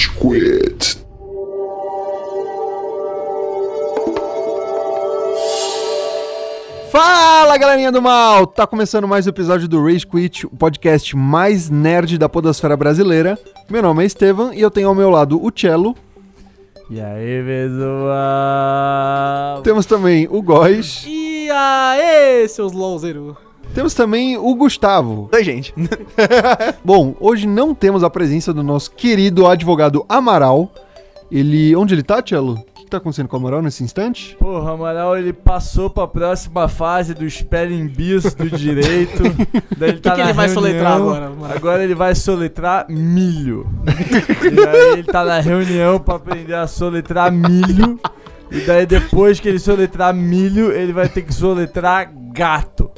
Rage Quit. Fala galerinha do mal! Tá começando mais um episódio do Rage Quit, o podcast mais nerd da podosfera brasileira. Meu nome é Estevam e eu tenho ao meu lado o Cello. E aí, pessoal? Temos também o Góis. E aê, seus louzeiro. Temos também o Gustavo. Oi, gente. Bom, hoje não temos a presença do nosso querido advogado Amaral. Ele. Onde ele tá, Cello? O que, que tá acontecendo com o Amaral nesse instante? Porra, Amaral, ele passou pra próxima fase do spelling bis do direito. Daí ele O tá que, que ele vai reunião. soletrar agora? mano? Agora ele vai soletrar milho. e aí ele tá na reunião pra aprender a soletrar milho. E daí depois que ele soletrar milho, ele vai ter que soletrar gato.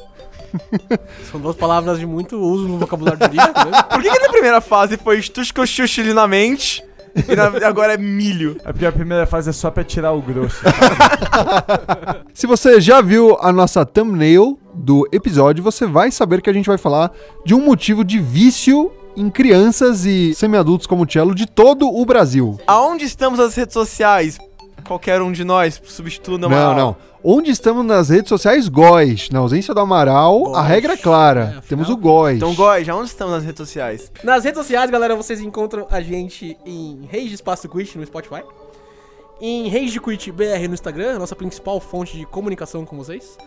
São duas palavras de muito uso no vocabulário jurídico, né? Por que, que na primeira fase foi estuscochuchilinamente e na- agora é milho? É porque a primeira fase é só pra tirar o grosso. Se você já viu a nossa thumbnail do episódio, você vai saber que a gente vai falar de um motivo de vício em crianças e semi-adultos como o Cello de todo o Brasil. Aonde estamos nas redes sociais? Qualquer um de nós substituindo Não, uma... não. Onde estamos nas redes sociais? Góis. Na ausência do Amaral, a Góis. regra é clara. É, afinal- Temos o Góis. Então, Góis, onde estamos nas redes sociais? Nas redes sociais, galera, vocês encontram a gente em Rage Espaço Quit no Spotify. Em Rage Quit BR no Instagram, a nossa principal fonte de comunicação com vocês.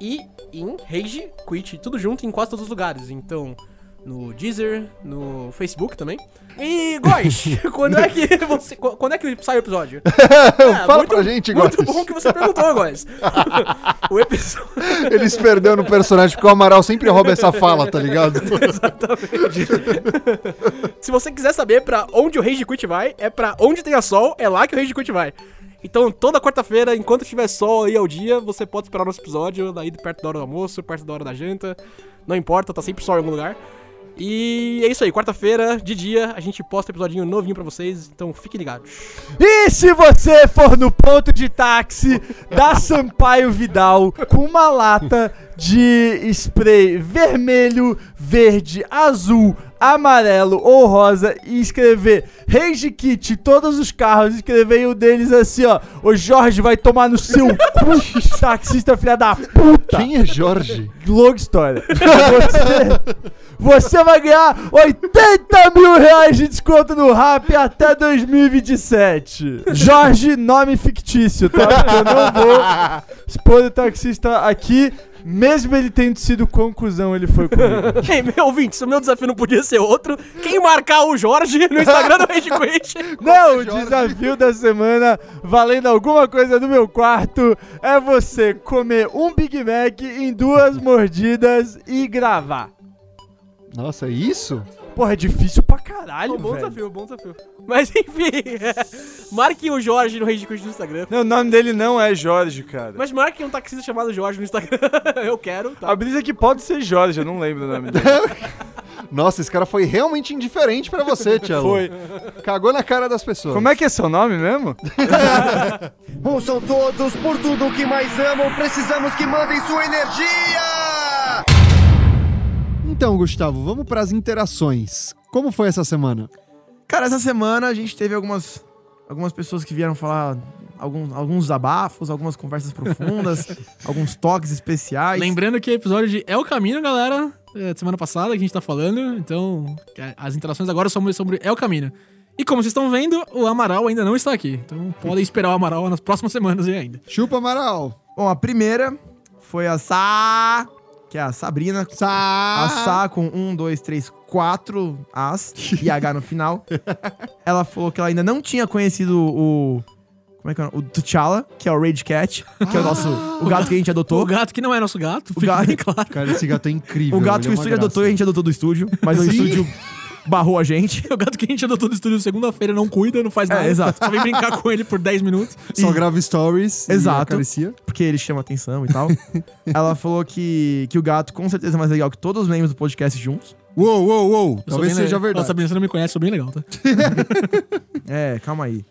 E em Rage Quit, tudo junto em quase todos os lugares. Então, no Deezer, no Facebook também. E, Góis, quando é que você. qu- Quando é que sai o episódio? É, Fala pra gente, Góis. Muito bom que você perguntou, Góis. o episódio. Ele se perdeu no personagem porque o Amaral sempre rouba essa fala, tá ligado? Se você quiser saber pra onde o Rage Quit vai, é pra onde tem a sol, é lá que o Rage Quit vai. Então, toda quarta-feira, enquanto tiver sol aí ao dia, você pode esperar o nosso episódio, daí perto da hora do almoço, perto da hora da janta. Não importa, tá sempre sol em algum lugar. E é isso aí, quarta-feira, de dia, a gente posta episodinho novinho pra vocês, então fiquem ligados. E se você for no ponto de táxi da Sampaio Vidal com uma lata de spray vermelho, verde, azul, amarelo ou rosa e escrever Rage Kit, todos os carros, escrever o deles assim, ó. O Jorge vai tomar no seu cu, taxista filha da puta. Quem é Jorge? Longa história. Você, você vai ganhar 80 mil reais de desconto no Rap até 2027. Jorge, nome fictício, tá? Porque eu não vou expor o taxista aqui, mesmo ele tendo sido conclusão, ele foi comigo. Ei, meu ouvinte, se o meu desafio não podia ser outro, quem marcar o Jorge no Instagram do Rage Quit Não, o desafio da semana, valendo alguma coisa no meu quarto, é você comer um Big Mac em duas mordidas e gravar. Nossa, é isso? Porra, é difícil pra caralho, bom velho. desafio, bom desafio. Mas enfim, marque o Jorge no Rage Quit no Instagram. Não, o nome dele não é Jorge, cara. Mas marque um taxista chamado Jorge no Instagram. Eu quero, tá? A brisa é que pode ser Jorge, eu não lembro o nome dele. Nossa, esse cara foi realmente indiferente pra você, Cello. Foi. Cagou na cara das pessoas. Como é que é seu nome mesmo? Ouçam todos, por tudo o que mais amam, precisamos que mandem sua energia! Então, Gustavo, vamos pras interações. Como foi essa semana? Cara, essa semana a gente teve algumas, algumas pessoas que vieram falar alguns, alguns abafos, algumas conversas profundas, alguns toques especiais. Lembrando que o episódio de É o Caminho, galera, é de semana passada que a gente tá falando. Então, que as interações agora são sobre É o Caminho. E como vocês estão vendo, o Amaral ainda não está aqui. Então podem esperar o Amaral nas próximas semanas e ainda. Chupa, Amaral. Bom, a primeira foi a Sá, que é a Sabrina. A Sa... Sá com um, dois, três, quatro As e H no final. Ela falou que ela ainda não tinha conhecido o. Como é que é? o nome? O T'Challa, que é o Rage Cat, que é o nosso. O gato que a gente adotou. O gato que não é nosso gato, O gato- bem claro. Cara, esse gato é incrível. O gato que é o estúdio graça. adotou e a gente adotou do estúdio, mas o estúdio barrou a gente. O gato que a gente adotou no estúdio segunda-feira não cuida, não faz É, nada. exato. Só vem brincar com ele por 10 minutos. Só E- grava stories. Exato. porque ele chama atenção e tal. Ela falou que, que o gato com certeza é mais legal que todos os membros do podcast juntos. Uou, uou, uou. Talvez seja le- verdade. Nossa, Sabrina, você não me conhece, sou bem legal, tá? É, calma aí.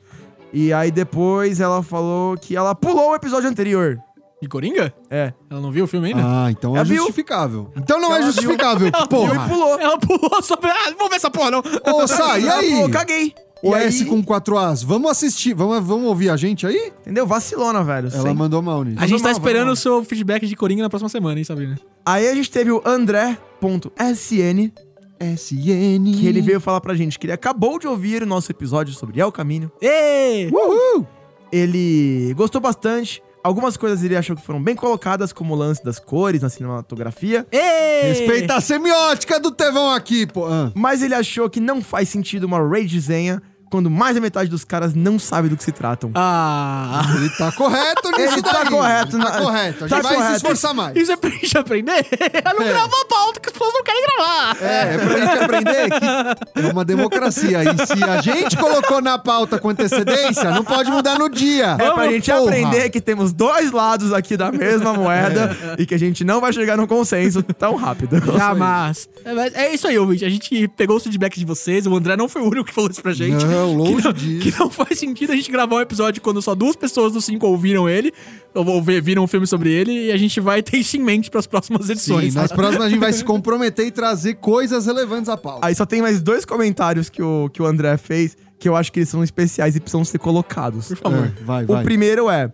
E aí depois ela falou que ela pulou o episódio anterior. De Coringa? É. Ela não viu o filme ainda? Ah, então é Ela viu. justificável. Então não é Ela justificável, Ela porra. Viu e pulou. Ela pulou sobre. Ah, vamos ver essa porra, não. Ô, sai, e Ela aí? falou, caguei. O E aí- S com 4 As. Vamos assistir, vamos, vamos ouvir a gente aí? Entendeu? Vacilona, velho. Ela Sem- mandou mal nisso. A gente tá mal, esperando o seu feedback de Coringa na próxima semana, hein, Sabrina? Aí a gente teve o André.sn, SN. que ele veio falar pra gente que ele acabou de ouvir o nosso episódio sobre El Caminho. Ê! Uhul! Ele gostou bastante. Algumas coisas ele achou que foram bem colocadas, como o lance das cores na cinematografia. Ê! Respeita a semiótica do Tevão aqui, pô. Ah. Mas ele achou que não faz sentido uma ragezenha quando mais da metade dos caras não sabe do que se tratam. Ah! Ele tá correto nisso Ele tá daí. correto, Ele tá na- correto. A tá gente vai se correto. esforçar mais. Isso é pra gente aprender a não É. gravar a pauta que as pessoas não querem gravar. É, é pra gente aprender que é uma democracia. E se a gente colocou na pauta com antecedência, não pode mudar no dia. É pra gente Porra. aprender que temos dois lados aqui da mesma moeda e que a gente não vai chegar num consenso tão rápido. Jamais. É, mas é isso aí, ouvinte. A gente pegou os feedbacks de vocês. O André não foi o único que falou isso pra gente. Não, longe que não, disso. Que não faz sentido a gente gravar um episódio quando só duas pessoas dos cinco ouviram ele, ou viram um filme sobre ele, e a gente vai ter isso em mente pras próximas Sim, edições. nas tá? próximas a gente vai se comprometer e trazer coisas relevantes à pauta. Aí só tem mais dois comentários que o, que o André fez que eu acho que eles são especiais e precisam ser colocados. Por favor. É, vai, O vai. primeiro é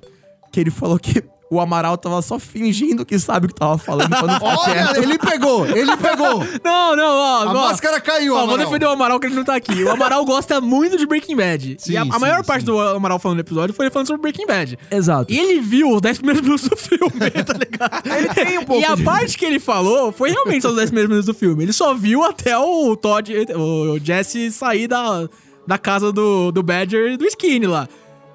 que ele falou que o Amaral tava só fingindo que sabe o que tava falando pra não ficar Olha, quieto. ele pegou, ele pegou. Não, não, ó. A ó. máscara caiu, Ó, vou Amaral. defender o Amaral que ele não tá aqui. O Amaral gosta muito de Breaking Bad. Sim, e a, a sim, maior parte sim. do Amaral falando no episódio foi ele falando sobre Breaking Bad. Exato. E ele viu os 10 primeiros minutos do filme, tá ligado? Ele tem um pouco E a de- parte que ele falou foi realmente só os 10 primeiros minutos do filme. Ele só viu até o Todd, o Jesse sair da, da casa do, do Badger e do Skinny lá.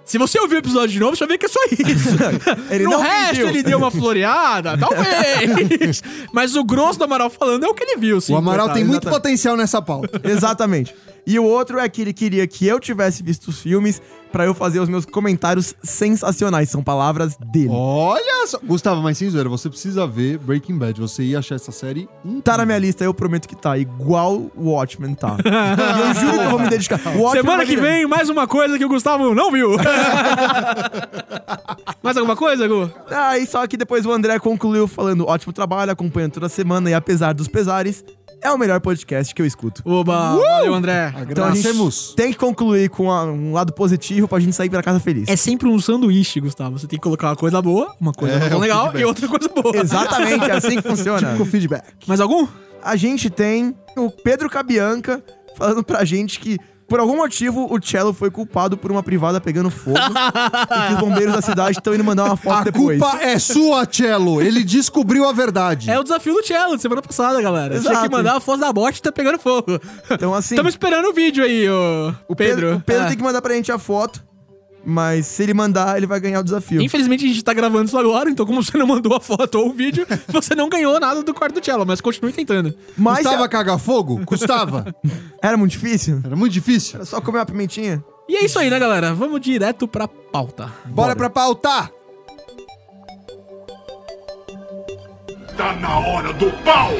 Se você ouvir o episódio de novo, você vai ver que é só isso. Ele no não resto, fingiu. ele deu uma floreada, talvez. Mas o grosso do Amaral falando é o que ele viu, sim. O Amaral coitado. tem muito exatamente. potencial nessa pauta. Exatamente. E o outro é que ele queria que eu tivesse visto os filmes pra eu fazer os meus comentários sensacionais. São palavras dele. Olha só. Gustavo, mas sem zoeira, você precisa ver Breaking Bad. Você ia achar essa série incrível. Tá na minha lista, eu prometo que tá. Igual o Watchmen tá. e eu juro que eu vou me dedicar. Watchmen Semana que vem, mais uma coisa que o Gustavo não viu. mais alguma coisa, Gu? Aí só que depois o André concluiu falando: ótimo trabalho, acompanhando toda semana e apesar dos pesares, é o melhor podcast que eu escuto. Oba, valeu, André. Então a gente Agradecemos. tem que concluir com a- um lado positivo pra gente sair pra casa feliz. É sempre um sanduíche, Gustavo. Você tem que colocar uma coisa boa, uma coisa É, o legal feedback. e outra coisa boa. Exatamente, é assim que funciona. Com feedback. Mais algum? a gente tem o Pedro Cabianca falando pra gente que, por algum motivo, o Cello foi culpado por uma privada pegando fogo e que os bombeiros da cidade estão indo mandar uma foto A depois. culpa é sua, Cello. Ele descobriu a verdade. É o desafio do Cello de semana passada, galera. Tinha Exato. que mandar a foto da bot e tá pegando fogo. Então, assim, Estamos esperando o vídeo aí, ô, o Pedro. o Pedro É. tem que mandar pra gente a foto, mas se ele mandar, ele vai ganhar o desafio. Infelizmente a gente tá gravando isso agora, então como você não mandou a foto ou o vídeo, você não ganhou nada do quarto do Cello, mas continue tentando. Mas Custava cagar fogo? Custava. era muito difícil? Era muito difícil. Era só comer uma pimentinha? E é isso aí, né, galera? Vamos direto pra pauta. Bora pra pauta. Tá na hora do pau!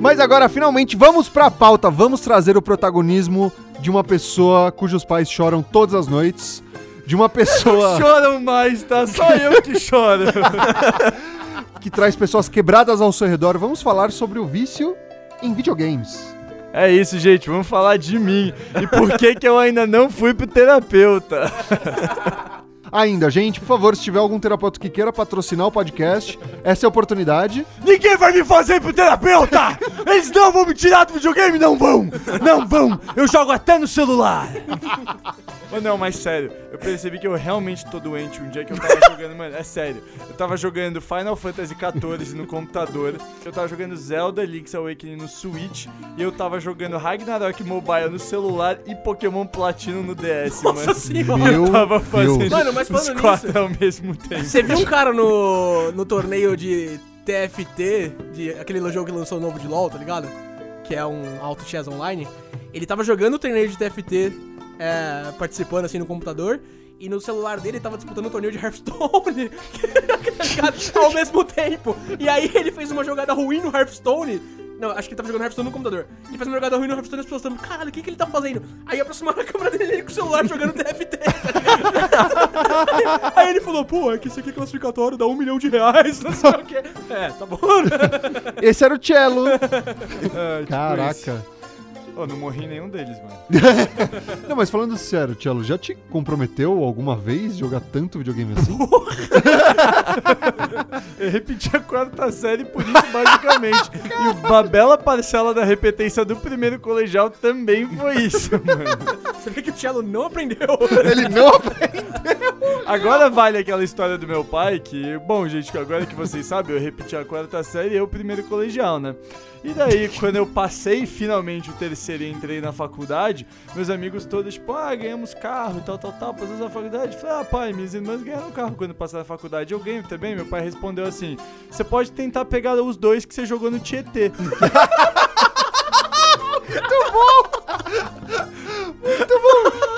Mas agora, finalmente, vamos pra pauta. Vamos trazer o protagonismo de uma pessoa cujos pais choram todas as noites. De uma pessoa Choram mais, tá? Só eu que choro. que traz pessoas quebradas ao seu redor. Vamos falar sobre o vício em videogames. É isso, gente, vamos falar de mim. E por que que eu ainda não fui pro terapeuta? Ainda, gente, por favor, se tiver algum terapeuta que queira patrocinar o podcast, essa é a oportunidade. Ninguém vai me fazer pro terapeuta! Eles não vão me tirar do videogame, não vão! Não vão! Eu jogo até no celular! Mas não, mas sério, eu percebi que eu realmente tô doente um dia que eu tava jogando, mano, é sério. Eu tava jogando Final Fantasy XIV no computador, eu tava jogando Zelda Link's Awakening no Switch, e eu tava jogando Ragnarok Mobile no celular e Pokémon Platinum no DS, mano. Nossa senhora. Meu Eu tava fazendo Deus. Mano, mas os falando quatro nisso- ao mesmo tempo. Você viu um cara no, no torneio de TFT, de aquele jogo que lançou novo de LoL, tá ligado? Que é um auto chess online. Ele tava jogando o torneio de TFT, é, participando assim no computador. E no celular dele ele tava disputando o torneio de Hearthstone tá ligado? ao mesmo tempo. E aí ele fez uma jogada ruim no Hearthstone. Não, acho que ele tava jogando Hearthstone no computador. Ele faz uma jogada ruim no Hearthstone e as pessoas estão, caralho, o que, que ele tá fazendo? Aí aproximaram a câmera dele ele com o celular jogando TFT, tá ligado? Aí ele falou, pô, é que isso aqui é classificatório, dá um milhão de reais, não sei o quê. É, tá bom. Esse era o Cello. É, tipo Caraca. isso. Ô, não morri em nenhum deles, mano. Não, mas falando sério, Cello, já te comprometeu alguma vez jogar tanto videogame assim? Eu repeti a quarta série por isso, basicamente. e uma bela parcela da repetência do primeiro colegial também foi isso, mano. Você vê que o Cello não aprendeu. Ele não Agora vale aquela história do meu pai que, bom, gente, agora que vocês sabem, eu repeti a quarta série e eu o primeiro colegial, né? E daí, quando eu passei finalmente o terceiro e entrei na faculdade, meus amigos todos, tipo, ah, ganhamos carro e tal, tal, tal, passamos na faculdade. Eu Falei, ah, pai, minhas irmãs ganharam carro quando passaram na faculdade. Eu ganho também. Meu pai respondeu assim: você pode tentar pegar os dois que você jogou no Tietê.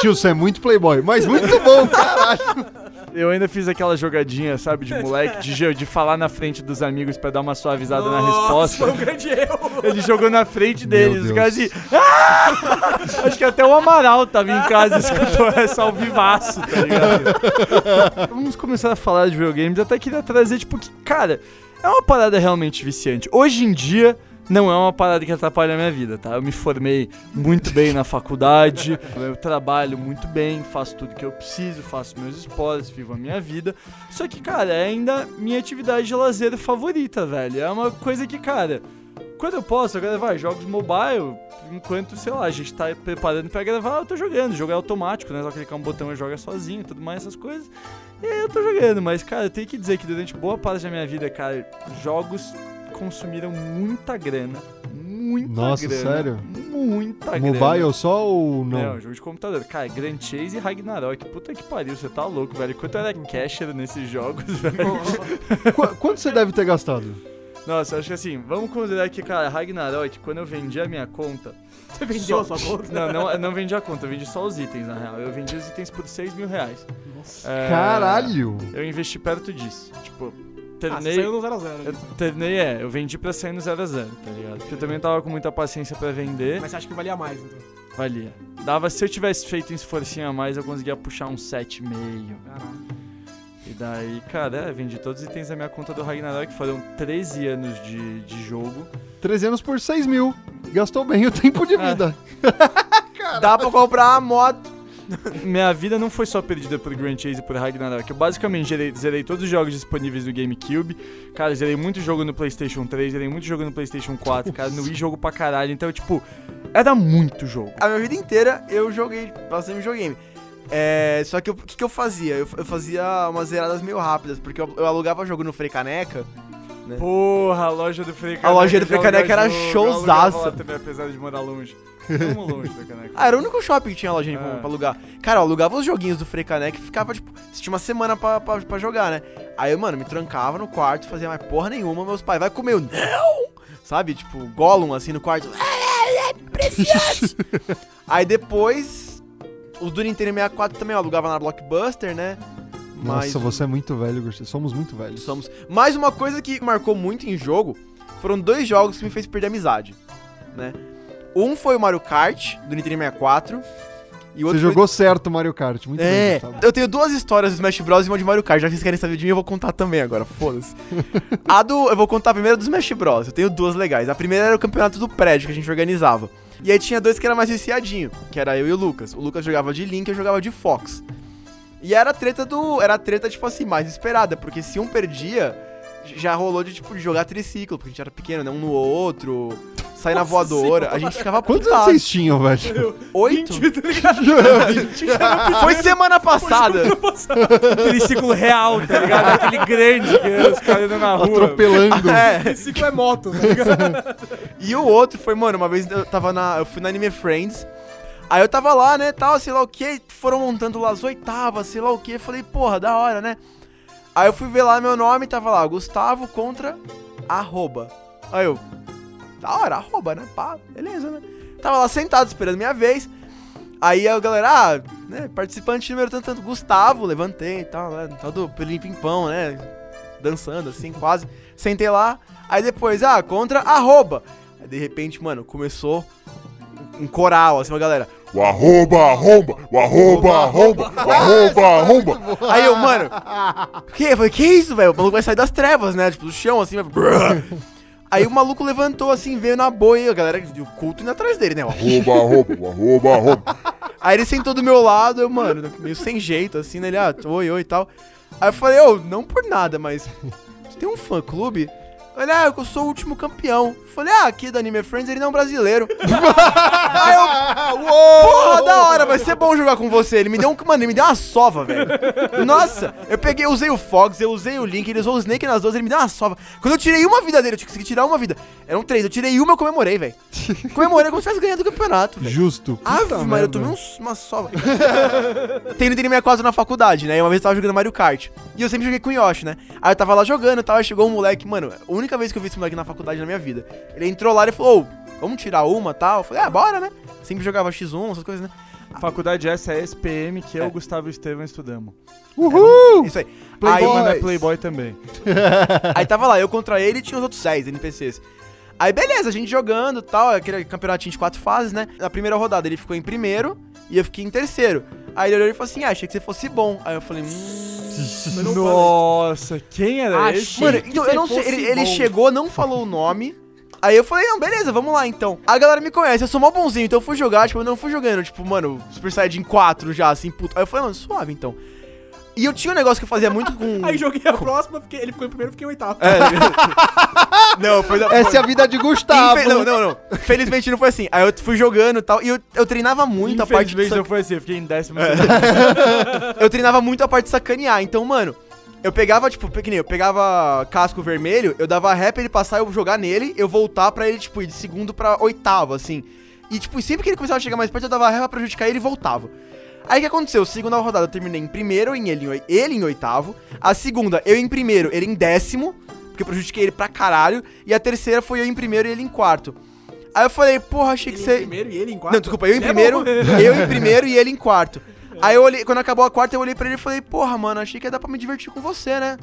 Tio, você é muito playboy, mas muito bom, caralho. Eu ainda fiz aquela jogadinha, sabe, de moleque, de, de falar na frente dos amigos pra dar uma suavizada na resposta. Foi um grande erro. Ele jogou na frente deles, os caras assim. "Ah!" Acho que até o Amaral tava em casa e escutou essa ao vivaço, tá ligado? Vamos começar a falar de videogames. Até queria trazer, tipo, que, cara, é uma parada realmente viciante. Hoje em dia. Não é uma parada que atrapalha a minha vida, tá? Eu me formei muito bem na faculdade, eu trabalho muito bem, faço tudo que eu preciso, faço meus esportes, vivo a minha vida. Só que, cara, é ainda minha atividade de lazer favorita, velho. É uma coisa que, cara, quando eu posso, agora vai, jogos mobile, enquanto, sei lá, a gente tá preparando pra gravar, eu tô jogando. Jogo é automático, né? Só clicar um botão e joga sozinho tudo mais, essas coisas. E aí eu tô jogando, mas, cara, eu tenho que dizer que durante boa parte da minha vida, cara, jogos consumiram muita grana. Muita Nossa, grana. sério? Muita grana. Mobile só ou Não, não? jogo de computador. Cara, Grand Chase e Ragnarok. Puta que pariu, você tá louco, velho. Quanto era casher nesses jogos, velho. Qu- quanto você deve ter gastado? Nossa, acho que assim, vamos considerar que, cara, Ragnarok, quando eu vendi a minha conta. Você vendeu só- a sua conta? Não, não, eu não vendi a conta, eu vendi só os itens, na real. Eu vendi os itens por 6 mil reais. É, Caralho! Eu investi perto disso. Tipo, Ah, terminei. saiu no 0x0. eu terminei, é, eu vendi pra sair no 0x0, tá ligado? Porque eu também tava com muita paciência pra vender. Mas você acha que valia mais, então? Valia. Dava, se eu tivesse feito um esforcinho a mais, eu conseguia puxar um 7,5. Caralho. E daí, cara, é, vendi todos os itens da minha conta do Ragnarok, foram 13 anos de, de jogo. 13 anos por 6 mil. Gastou bem o tempo de É. vida. Dá pra comprar uma moto. Minha vida não foi só perdida por Grand Chase e por Ragnarok. Eu basicamente zerei, zerei todos os jogos disponíveis no GameCube. Cara, zerei muito jogo no PlayStation 3, zerei muito jogo no PlayStation 4, cara, no Wii jogo pra caralho. Então, tipo, era muito jogo. A minha vida inteira eu joguei bastante videogame. É, só que o que, que eu fazia? Eu, eu fazia umas zeradas meio rápidas, porque eu, eu alugava jogo no Frei Caneca. Porra, a loja do Frei A loja do Frei já aluga Caneca era showzaça. também, apesar de morar longe. Vamos longe Caneca. Ah, era o único shopping que tinha lojinha É. pra alugar. Cara, eu alugava os joguinhos do Frei Caneca e ficava, tipo, você tinha uma semana pra, pra, pra jogar, né? Aí, mano, me trancava no quarto, fazia mais porra nenhuma, meus pais, vai comer, eu, não! Sabe, tipo, Gollum, assim, no quarto. Precioso! Aí depois, os do Nintendo 64 também eu alugava na Blockbuster, né? Mas Nossa, você é muito velho, Gustavo. Somos muito velhos. somos... Mais uma coisa que marcou muito em jogo, foram dois jogos que me fez perder a amizade, né? Um foi o Mario Kart, do Nintendo 64, e o Você outro foi jogou certo Mario Kart. Muito bem, é, Gustavo. eu tenho duas histórias do Smash Bros e uma de Mario Kart. Já que vocês querem saber de mim, eu vou contar também agora, foda-se. a do. Eu vou contar a primeira do Smash Bros. Eu tenho duas legais. A primeira era o campeonato do prédio que a gente organizava. E aí tinha dois que era mais viciadinho, que era eu e o Lucas. O Lucas jogava de Link, eu jogava de Fox. E era a treta do. Era a treta, tipo assim, mais esperada, porque se um perdia, já rolou de, tipo, de jogar triciclo, porque a gente era pequeno, né? Um no outro. Sair na voadora, a gente ficava Quantos anos putaço. vocês tinham, velho? Oito? 20, tá ligado? Foi semana passada. Triciclo real, tá ligado? Aquele grande que os caras andam na rua. Atropelando. É. Esse ciclo é moto, tá ligado? E o outro foi, mano, uma vez eu tava na. Eu fui na Anime Friends. Aí eu tava lá, né, tal, sei lá o que, foram montando lá as oitavas, sei lá o que. Falei, porra, da hora, né? Aí eu fui ver lá meu nome, tava lá, Gustavo contra arroba. Aí eu, da hora, arroba, né? Pá, beleza, né? Tava lá sentado esperando minha vez. Aí a galera, ah, né, participante número tanto, tanto, Gustavo, levantei e tal, né? Todo pelinho pimpão, né? Dançando assim, quase. Sentei lá. Aí depois, ah, contra arroba. Aí, de repente, mano, começou um coral, assim, uma galera. O arroba, arromba, o arroba, arromba, o arroba, arromba. Aí eu, mano, que? Eu falei, que isso, velho? O maluco vai sair das trevas, né? Tipo, do chão, assim, vai... Aí o maluco levantou, assim, veio na boa e a galera, o culto indo atrás dele, né? O Arroba, arroba, o arroba, arroba. Aí ele sentou do meu lado, eu, mano, meio sem jeito, assim, né? Ele, ah, oi, oi e tal. Aí eu falei, ô, não por nada, mas você tem um fã-clube? Ele, ah, eu sou o último campeão. Falei, ah, aqui da Anime Friends ele não é um brasileiro. Aí eu, porra, da hora, vai ser bom jogar com você. Ele me deu um, mano, ele me deu uma sova, velho. Nossa, eu peguei, usei o Fox, eu usei o Link, ele usou o Snake nas duas, ele me deu uma sova. Quando eu tirei uma vida dele, eu tinha que tirar uma vida. Eram três, eu tirei uma, eu comemorei, velho. Comemorei como se tivesse ganhado o campeonato, velho. Justo. Puta mano, eu tomei uns, uma sova. Tem no Nintendo 64 na faculdade, né? E uma vez eu tava jogando Mario Kart. E eu sempre joguei com o Yoshi, né? Aí eu tava lá jogando e tal, chegou um moleque, mano, única vez que eu vi esse moleque na faculdade na minha vida. Ele entrou lá e falou, ô, vamos tirar uma e tal. Eu falei, ah, bora, né? Sempre jogava X1, essas coisas, né? Faculdade essa é SPM, que eu, Gustavo e o Estevam estudamos. Uhul! Isso aí. Playboy, Aí, é. Playboy também. aí tava lá, eu contra ele e tinha os outros 10 NPCs. Aí beleza, a gente jogando e tal, aquele campeonatinho de quatro fases, né? Na primeira rodada ele ficou em primeiro e eu fiquei em terceiro. Aí ele olhou e falou assim: ah, achei que você fosse bom. Aí eu falei, hum. Nossa, quem era Achei. esse? Mano, então, eu não sei, ele, ele chegou, não falou o nome. Aí eu falei, não, beleza, vamos lá então. A galera me conhece, eu sou mó bonzinho, então eu fui jogar, tipo, eu não fui jogando, tipo, mano, Super Saiyajin 4 já, assim, puto. Aí eu falei, mano, suave então. E eu tinha um negócio que eu fazia muito com. Aí joguei a próxima, fiquei- ele ficou em primeiro, fiquei em oitavo. É. não, foi da. Essa é a vida de Gustavo. Infe- Não, não, não. Felizmente não foi assim. Aí eu fui jogando e tal. E eu, eu treinava muito a parte de. Infelizmente sac- não foi assim, eu fiquei em décimo. Eu treinava muito a parte de sacanear. Então, mano, eu pegava, tipo, pequenininho, eu pegava casco vermelho, eu dava ré pra ele passar, eu jogar nele, eu voltar pra ele, tipo, ir de segundo pra oitavo, assim. E, tipo, sempre que ele começava a chegar mais perto, eu dava ré pra prejudicar ele e voltava. Aí o que aconteceu? Segunda rodada eu terminei em primeiro, em ele, ele em oitavo. A segunda, eu em primeiro, ele em décimo, porque eu prejudiquei ele pra caralho. E a terceira foi eu em primeiro e ele em quarto. Aí eu falei, porra, achei que Ele em você. primeiro e ele em quarto. Não, desculpa, eu em é primeiro, eu em primeiro e ele em quarto. Aí eu olhei, quando acabou a quarta, eu olhei pra ele e falei, porra, mano, achei que ia dar pra me divertir com você, né?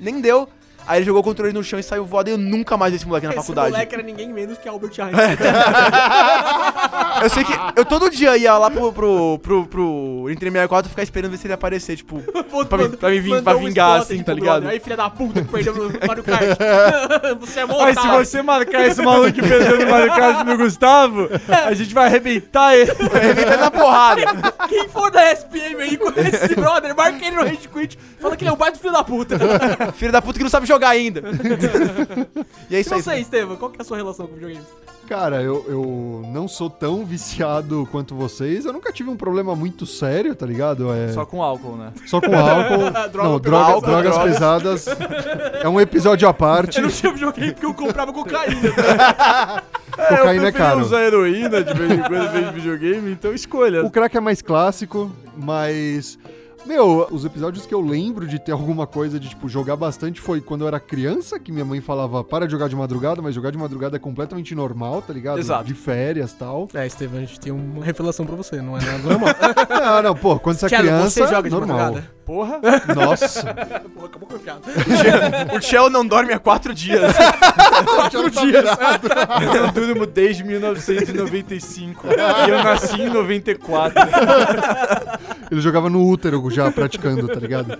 Nem deu. Aí ele jogou o controle no chão e saiu voado e eu nunca mais vi esse moleque na Esse faculdade. moleque era ninguém menos que Albert Einstein. Eu sei que eu todo dia ia lá pro, pro, pro, pro Nintendo 64 ficar esperando ver se ele ia aparecer, tipo, pra, mim, pra, mim ving- pra um vingar, spot assim, pro tá ligado? brother. Aí, filha da puta, que perdeu no Mario Kart. você é Aí se mortal. você marcar esse maluco perdendo o Mario Kart no Gustavo, a gente vai arrebentar ele. Arrebentando na porrada. Quem for da SPM aí conhece esse brother, marca ele no Rage Quit. Fala que ele é um baita filho da puta. Filho da puta que não sabe jogar ainda. e é isso Não aí. sei, Estevam, qual que é a sua relação com videogames? Cara, eu, eu não sou tão viciado quanto vocês. Eu nunca tive um problema muito sério, tá ligado? É, Só só, com álcool, né? com álcool. Droga, não, pelo drogas, álcool, drogas drogas. pesadas. É um episódio à parte. Eu não tinha videogame porque eu comprava cocaína. Cocaína é eu prefiro caro. usar heroína de vez em quando em vez de videogame, então escolha. O crack é mais clássico, mas. Meu, os episódios que eu lembro de ter alguma coisa de, tipo, jogar bastante foi quando eu era criança, que minha mãe falava, para de jogar de madrugada, mas jogar de madrugada é completamente normal, tá ligado? Exato. De férias e tal. É, Estevam, a gente tem uma revelação pra você, não é nada normal. Não, não, pô, quando você é Thiago, criança, você joga de normal. madrugada? Porra. Nossa. Pô, acabou com a piada. O Shell não dorme há quatro dias. Quatro dias. Eu durmo desde 1995. e eu nasci em 94. Ele jogava no útero já praticando, tá ligado?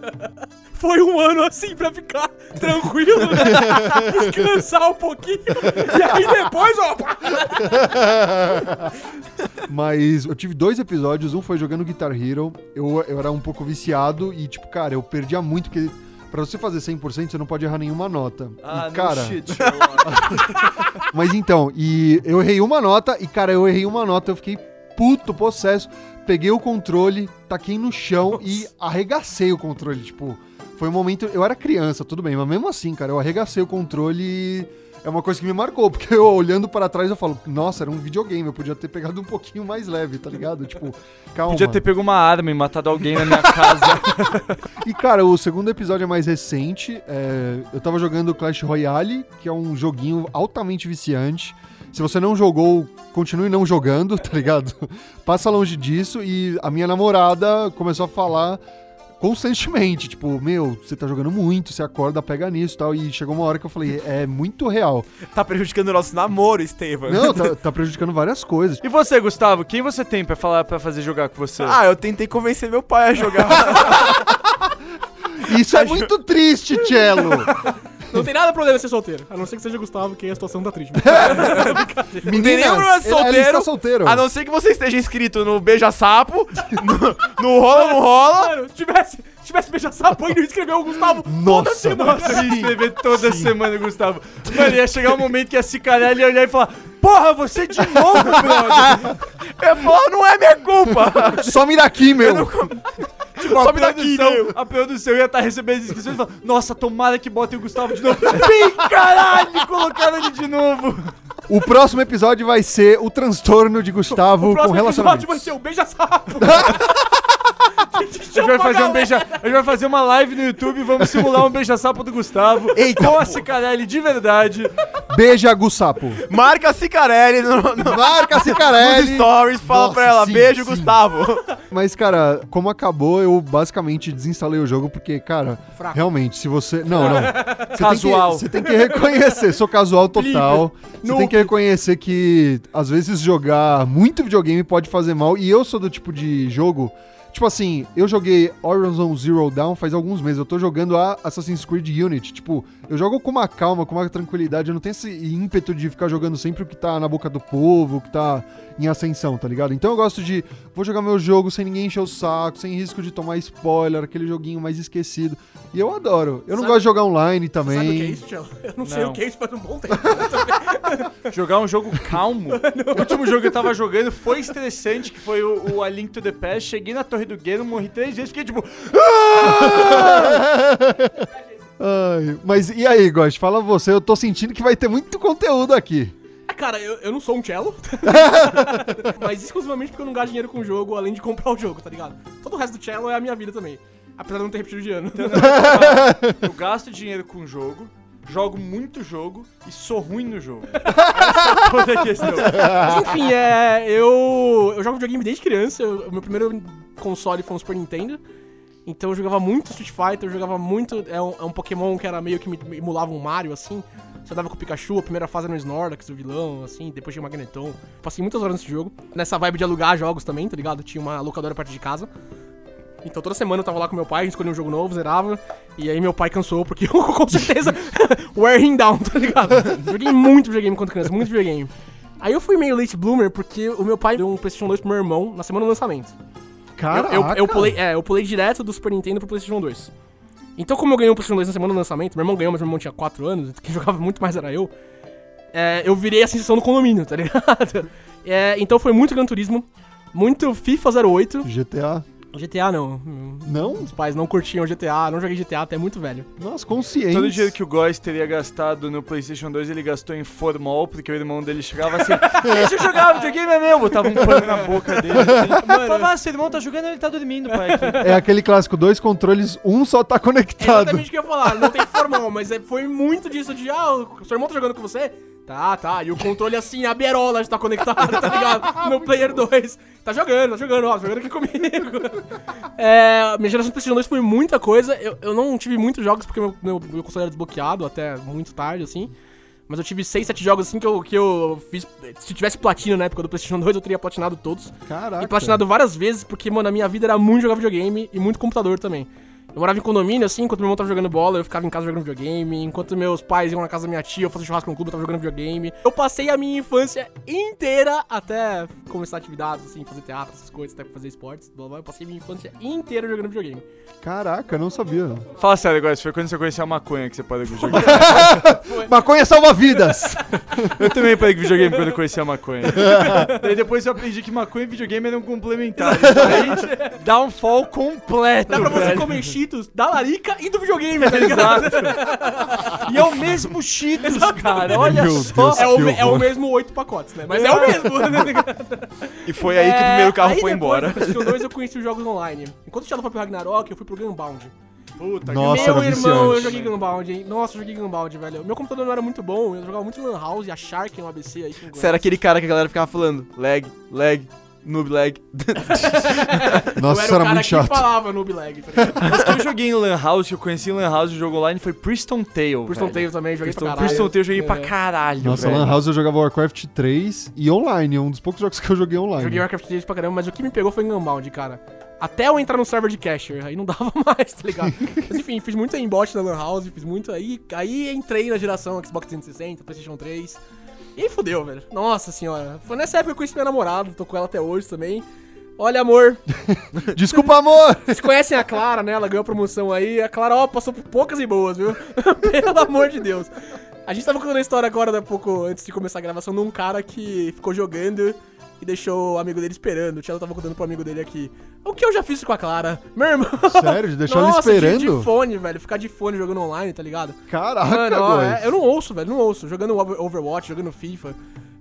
Foi um ano assim pra ficar tranquilo, né? descansar um pouquinho. E aí depois, ó. Mas eu tive dois episódios, um foi jogando Guitar Hero, eu, eu era um pouco viciado e, tipo, cara, eu perdia muito, porque pra você fazer 100% você não pode errar nenhuma nota. Ah, e, cara, no shit, mas então, e eu errei uma nota, e, cara, eu errei uma nota, eu fiquei puto, possesso, peguei o controle, taquei no chão e arregacei o controle, tipo, foi um momento, eu era criança, tudo bem, mas mesmo assim, cara, eu arregacei o controle e é uma coisa que me marcou, porque eu olhando para trás eu falo, nossa, era um videogame, eu podia ter pegado um pouquinho mais leve, tá ligado? Tipo, calma. Podia ter pego uma arma e matado alguém na minha casa. E cara, o segundo episódio é mais recente. é, eu tava jogando Clash Royale, que é um joguinho altamente viciante. Se você não jogou, continue não jogando, tá ligado? Passa longe disso. E a minha namorada começou a falar constantemente. Tipo, meu, você tá jogando muito, você acorda, pega nisso e tal. E chegou uma hora que eu falei, é muito real. Tá prejudicando o nosso namoro, Estevam. Não, tá, tá prejudicando várias coisas. E você, Gustavo, quem você tem pra falar para fazer jogar com você? Ah, eu tentei convencer meu pai a jogar. Isso é muito triste, Cello. Não tem nada problema ser solteiro. A não ser que seja Gustavo, que a situação tá triste. Não tem nenhum problema de ele solteiro. está solteiro. A não ser que você esteja inscrito no Beija Sapo, no, no Rola Não Rola. Mano, se tivesse, se tivesse beijado sapo e não escreveu o Gustavo toda Nossa. semana. Nossa, ia escrever toda semana, Gustavo. Mano, ia chegar um momento que ia se calhar ele ia olhar e falar: Porra, você de novo, brother! Eu falar, não é minha culpa. Some daqui, meu. Tipo, a Sobe daqui, meu. a produção ia estar recebendo as inscrições e falar: Nossa, tomara que botem o Gustavo de novo. Bem, caralho, colocaram ele de novo. O próximo episódio vai ser o transtorno de Gustavo O com próximo relacionamento. episódio vai ser o beija sapo. A gente vai fazer um beija, a gente vai fazer uma live no YouTube e vamos simular um beija-sapo do Gustavo. Eita, com a Cicarelli de verdade. Beija Gussapo. Marca a Cicarelli no, no, Marca nos Cicarelli. stories, fala Nossa, pra ela, sim, beijo, sim. Gustavo. Mas, cara, como acabou, eu basicamente desinstalei o jogo porque, cara, Fraco. realmente, se você. Não, não. Você Casual. Tem que, você tem que reconhecer, sou casual total. Você Noob. tem que reconhecer que, às vezes, jogar muito videogame pode fazer mal. E eu sou do tipo de jogo. Tipo assim, eu joguei Horizon Zero Dawn faz alguns meses. Eu tô jogando a Assassin's Creed Unity. Tipo, eu jogo com uma calma, com uma tranquilidade. Eu não tenho esse ímpeto de ficar jogando sempre o que tá na boca do povo, o que tá em ascensão, tá ligado? Então eu gosto de. Vou jogar meu jogo sem ninguém encher o saco, sem risco de tomar spoiler, aquele joguinho mais esquecido. E eu adoro. Eu não Sabe- gosto de jogar online também. Sabe o que é isso, Tchelo? Eu não, sei Não. o que é isso faz um bom tempo. Jogar um jogo calmo. O último jogo que eu tava jogando foi estressante, que foi o, o A Link to the Past. Cheguei na Torre do Geno, morri três vezes, fiquei tipo... Ai, mas e aí, Gost? Fala você, eu tô sentindo que vai ter muito conteúdo aqui. Ah, Cara, eu, eu não sou um cello. mas exclusivamente porque eu não gasto dinheiro com o jogo, além de comprar o jogo, tá ligado? Todo o resto do cello é a minha vida também. Apesar de não ter repetido de ano. Eu gasto dinheiro com jogo, jogo muito jogo e sou ruim no jogo. Essa é toda a questão. Mas enfim, é. Eu. Eu jogo videogame desde criança. eu- O meu primeiro console foi um Super Nintendo. Então eu jogava muito Street Fighter, eu jogava muito. É um, é um Pokémon que era meio que me- emulava um Mario, assim. Você andava com o Pikachu, a primeira fase era no Snorlax, o vilão, assim, depois tinha o Magneton. Passei muitas horas nesse jogo. Nessa vibe de alugar jogos também, tá ligado? Tinha uma locadora perto de casa. Então toda semana eu tava lá com meu pai, a gente escolhia um jogo novo, zerava. E aí meu pai cansou, porque eu com certeza wear him down, tá ligado? Joguei muito videogame quando criança, muito videogame. Aí eu fui meio late bloomer, porque o meu pai deu um PlayStation 2 pro meu irmão na semana do lançamento. Eu, Caraca. eu, eu pulei, é, eu pulei direto do Super Nintendo pro PlayStation 2. Então, como eu ganhei um PlayStation 2 na semana do lançamento, meu irmão ganhou, mas meu irmão tinha 4 anos, quem jogava muito mais era eu. é, eu virei a sensação do condomínio, tá ligado? É, então foi muito Gran Turismo, muito FIFA 08. GTA. GTA não. Não? Os pais não curtiam GTA, não joguei GTA até muito velho. Nossa, consciente. Todo o dinheiro que o Góis teria gastado no PlayStation 2, ele gastou em formol, porque o irmão dele chegava assim: Deixa eu jogar, videogame é meu. Botava um pano na boca dele. Assim. Falava, ah, seu irmão tá jogando, ele tá dormindo, pai. Aqui. É aquele clássico, dois controles, um só tá É conectado. exatamente o que eu ia falar, não tem formal, mas é- foi muito disso de, ah, o seu irmão tá jogando com você? Tá, tá, e o controle assim, a berola está conectada, tá ligado? No Player 2. Tá jogando, tá jogando, ó, jogando aqui comigo. É, minha geração de PlayStation 2 foi muita coisa, eu, eu não tive muitos jogos porque meu, meu, meu console era desbloqueado até muito tarde, assim. Mas eu tive 6, 7 jogos assim que eu, que eu fiz. Se tivesse platino na época do PlayStation 2, eu teria platinado todos. Caraca. E platinado várias vezes, porque, mano, a minha vida era muito jogar videogame e muito computador também. Eu morava em condomínio, assim, enquanto meu irmão tava jogando bola, eu ficava em casa jogando videogame. Enquanto meus pais iam na casa da minha tia, eu fazia churrasco no clube, eu tava jogando videogame. Eu passei a minha infância inteira até começar atividades, assim, fazer teatro, essas coisas, até fazer esportes, blá blá. Eu passei a minha infância inteira jogando videogame. Caraca, não sabia. Fala sério, Góis, foi quando você conheceu a maconha que você parou com videogame. Maconha salva vidas! Eu também parei com videogame quando eu conheci a maconha. Daí depois eu aprendi que maconha e videogame eram complementares. Aí, downfall completo, Dá pra você velho. comer cheetos da larica e do videogame, tá ligado? Exato. E é o mesmo Cheetos, cara. Olha Meu só. Deus. É o, é o mesmo oito pacotes, né? Mas é o mesmo, né? E foi aí que o primeiro carro aí foi depois embora. PlayStation 2 eu conheci os jogos online. Enquanto o Shadow foi pro Ragnarok, eu fui pro Gunbound. Puta Nossa, Meu irmão, eu joguei Gunbound, hein? Nossa, eu joguei Gunbound, velho. Meu computador não era muito bom, eu jogava muito Lan House e a Shark no ABC aí. Você era aquele cara que a galera ficava falando, lag, lag, Noob Lag. Nossa, eu isso era era o cara muito que chato. falava noob lag. Tá ligado? Mas que eu joguei em Lan House, que eu conheci em Lan House o jogo online foi Priston Tale. Priston. Tale também, joguei Priston, pra caralho. Priston Tale eu joguei pra É. caralho, Nossa, velho. Lan House eu jogava Warcraft 3 e online, é um dos poucos jogos que eu joguei online. Joguei Warcraft 3 pra caramba, mas o que me pegou foi Gunbound, cara. Até eu entrar no server de Casher, aí não dava mais, tá ligado? mas enfim, fiz muito aimbot na Lan House, fiz muito aí. Aí entrei na geração Xbox 360, PlayStation 3. E aí fodeu, velho. Nossa senhora. Foi nessa época que eu conheci minha namorada, tô com ela até hoje também. Olha, amor, Desculpa, amor! vocês conhecem a Clara, né? Ela ganhou a promoção aí. A Clara, ó, passou por poucas e boas, viu? Pelo amor de Deus. A gente tava contando a história agora, um pouco antes de começar a gravação, de um cara que ficou jogando e deixou o amigo dele esperando. O Tchelo tava contando pro amigo dele aqui. O que eu já fiz com a Clara? Meu irmão. Sério, de deixar ele Nossa, de- esperando? De, fone, velho. Ficar de fone jogando online, tá ligado? Caraca, Mano, ó, é- eu não ouço, velho. Não ouço. Jogando Over- Overwatch, jogando FIFA.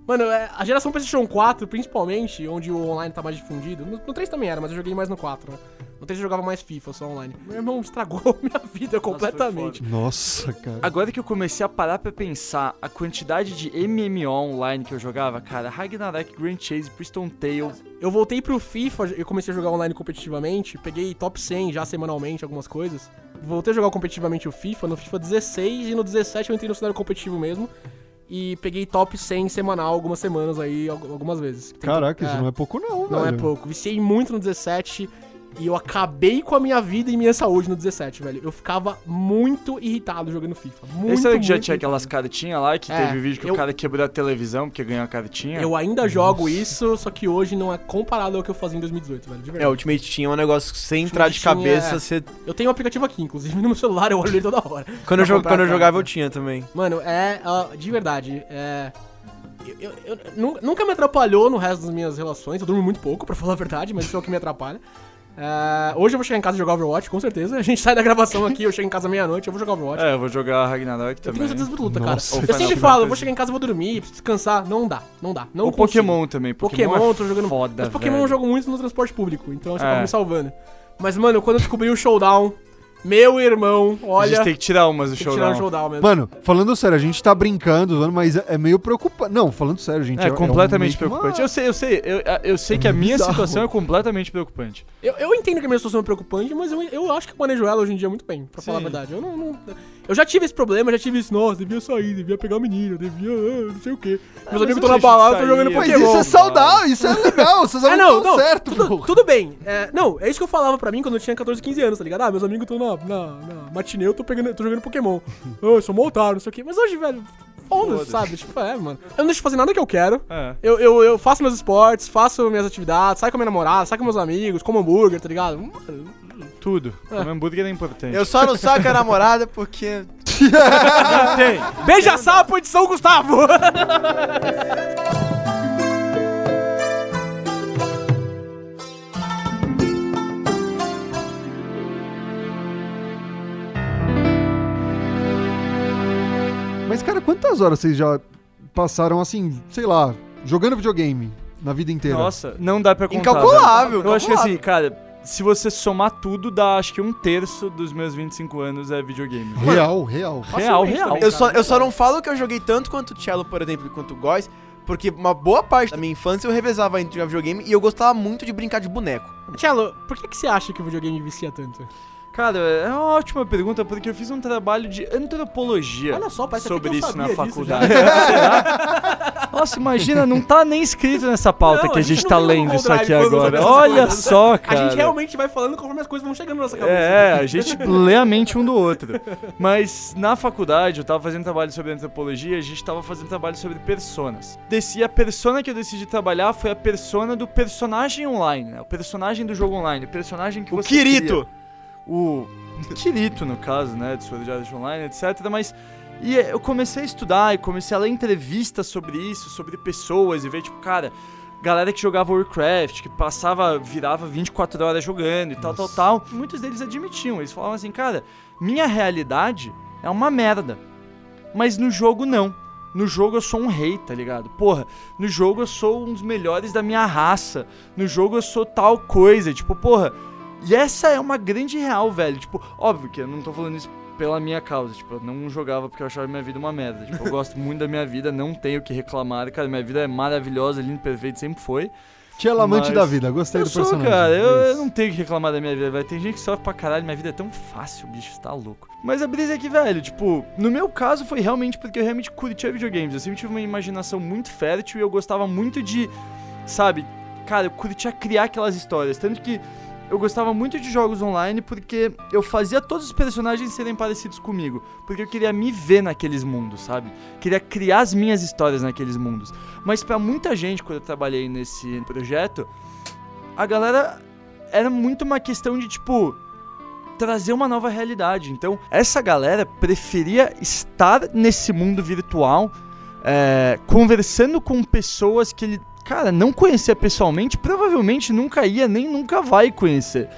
Mano, é, a geração PlayStation 4, principalmente, onde o online tá mais difundido. No, no 3 também era, mas eu joguei mais no 4, né? No 3 eu jogava mais FIFA, só online. Meu irmão estragou minha vida completamente. Nossa, cara. Agora que eu comecei a parar pra pensar a quantidade de MMO online que eu jogava, cara, Ragnarok, Grand Chase, Priston Tale. Eu voltei pro FIFA, eu comecei a jogar online competitivamente, peguei top 100 já semanalmente, algumas coisas. Voltei a jogar competitivamente o FIFA, no FIFA 16 e no 17 eu entrei no cenário competitivo mesmo. E peguei top 100 semanal algumas semanas aí, al- algumas vezes. Tem- Caraca, isso é, não é pouco não, Não é velho. pouco. Viciei muito no 17 e eu acabei com a minha vida e minha saúde no 17, velho. Eu ficava muito irritado jogando FIFA. Muito, Esse era que já tinha aquelas irritado. cartinhas lá, que É, teve vídeo que eu- o cara quebrou a televisão porque ganhou a cartinha. Eu ainda jogo isso, só que hoje não é comparado ao que eu fazia em 2018, velho. De É. Ultimate tinha um negócio que sem entrar de tinha, cabeça, é. você... Eu tenho um aplicativo aqui, inclusive, no meu celular, eu olho ele toda hora. Quando eu, quando eu jogava, eu tinha também. Mano, é. ah, de verdade, é. Eu, eu- eu- nu- nunca me atrapalhou no resto das minhas relações. Eu durmo muito pouco, pra falar a verdade, mas isso é o que me atrapalha. É, hoje eu vou chegar em casa e jogar Overwatch, com certeza. A gente sai da gravação aqui, eu chego em casa meia-noite, eu vou jogar Overwatch. É, eu vou jogar Ragnarok eu também. tenho certeza absoluta, cara. Eu sempre falo, eu vou chegar em casa, vou dormir, preciso descansar. Não dá, não dá. Não o consigo. Pokémon também. Pokémon, Pokémon, é eu tô jogando. foda, mas Pokémon eu velho. jogo muito no transporte público, então isso É. acaba me salvando. Mas, mano, quando eu descobri o showdown, meu irmão, A olha. gente tem que tirar umas do que tirar o showdown. showdown mesmo. Mano, falando sério, a gente tá brincando, mas é é meio preocupante. Não, falando sério, gente. É, completamente meio que uma- preocupante. Eu sei, eu sei, eu, eu sei que a minha bizarro. situação é completamente preocupante. Eu, eu entendo que a minha situação é preocupante, mas eu, eu acho que eu manejo ela hoje em dia muito bem, pra falar a Sim. verdade. Eu não, não- Eu já tive esse problema, já tive isso, nossa, devia sair, devia pegar o menino, devia. ah, não sei o quê. Meus mas amigos estão na balada, tô sair, jogando Mas Pokémon. isso é saudável, isso é legal, seus amigos não, estão não, certo, tudo, tudo bem. É, não, é isso que eu falava pra mim quando eu tinha 14, 15 anos, tá ligado? Ah, meus amigos estão na, na, na matinê, eu tô, pegando, tô jogando Pokémon. Eu sou mó otário, não sei o quê. Mas hoje, velho, foda-se, sabe? Tipo, é, mano. Eu não deixo de fazer nada que eu quero. É. Eu, eu, eu faço meus esportes, faço minhas atividades, saio com a minha namorada, saio com meus amigos, como hambúrguer, tá ligado? Mano, Tudo. Comer hambúrguer é importante. Eu só não saco a namorada porque... Tem. Beija sapo de São Gustavo! Mas, cara, quantas horas vocês já passaram, assim, sei lá, jogando videogame na vida inteira? Nossa, não dá pra contar. Incalculável, velho. Eu acho que assim, cara, se você somar tudo, dá acho que um terço dos meus 25 anos é videogame. Real, real. Real, Facilmente real. também. Eu só, eu só não falo que eu joguei tanto quanto o Cello, por exemplo, e quanto o Góis, porque uma boa parte da minha infância eu revezava entre jogar videogame e eu gostava muito de brincar de boneco. Tchelo, por que, que você acha que o videogame vicia tanto? Cara, é uma ótima pergunta, porque eu fiz um trabalho de antropologia Olha só, parece sobre isso na faculdade. Será? Nossa, imagina, não tá nem escrito nessa pauta Não, que a a gente não tá lendo isso aqui agora. Olha só, cara. A gente realmente vai falando conforme as coisas vão chegando na nossa cabeça. É, a gente lê a mente um do outro. Mas na faculdade, eu tava fazendo trabalho sobre antropologia, a gente tava fazendo trabalho sobre personas. Desci, a persona que eu decidi trabalhar foi a persona do personagem online, né? O personagem do jogo online, o personagem que O você Kirito! cria. O Kirito, no caso, né? De Sword Online, etc. Mas... E eu comecei a estudar e comecei a ler entrevistas sobre isso, sobre pessoas e ver, tipo, cara, galera que jogava Warcraft, que passava, virava 24 horas jogando e tal, tal, tal. Muitos deles admitiam, eles falavam assim, cara, minha realidade é uma merda. Mas no jogo não. No jogo eu sou um rei, tá ligado? Porra, no jogo eu sou um dos melhores da minha raça. No jogo eu sou tal coisa. Tipo, porra. E essa é uma grande real, velho. Tipo, óbvio que eu não tô falando isso pela minha causa. Tipo, eu não jogava porque eu achava minha vida uma merda. Tipo, eu gosto muito da minha vida, não tenho o que reclamar. Cara, minha vida é maravilhosa, linda, perfeita, sempre foi. Tchelo amante Mas- da vida, gostei Eu do sou, personagem. cara. Eu, eu não tenho que reclamar da minha vida, velho. Tem gente que sofre pra caralho. Minha vida é tão fácil, bicho. Você tá louco. Mas a brisa é que, velho, tipo, no meu caso foi realmente porque eu realmente curtia videogames. Eu sempre tive uma imaginação muito fértil e eu gostava muito de, sabe, cara, eu curtia criar aquelas histórias. Tanto que eu gostava muito de jogos online porque eu fazia todos os personagens serem parecidos comigo. Porque eu queria me ver naqueles mundos, sabe? Queria criar as minhas histórias naqueles mundos. Mas pra muita gente, quando eu trabalhei nesse projeto, a galera era muito uma questão de tipo trazer uma nova realidade. Então, essa galera preferia estar nesse mundo virtual, é, conversando com pessoas que ele, cara, não conhecia pessoalmente, provavelmente nunca ia nem nunca vai conhecer.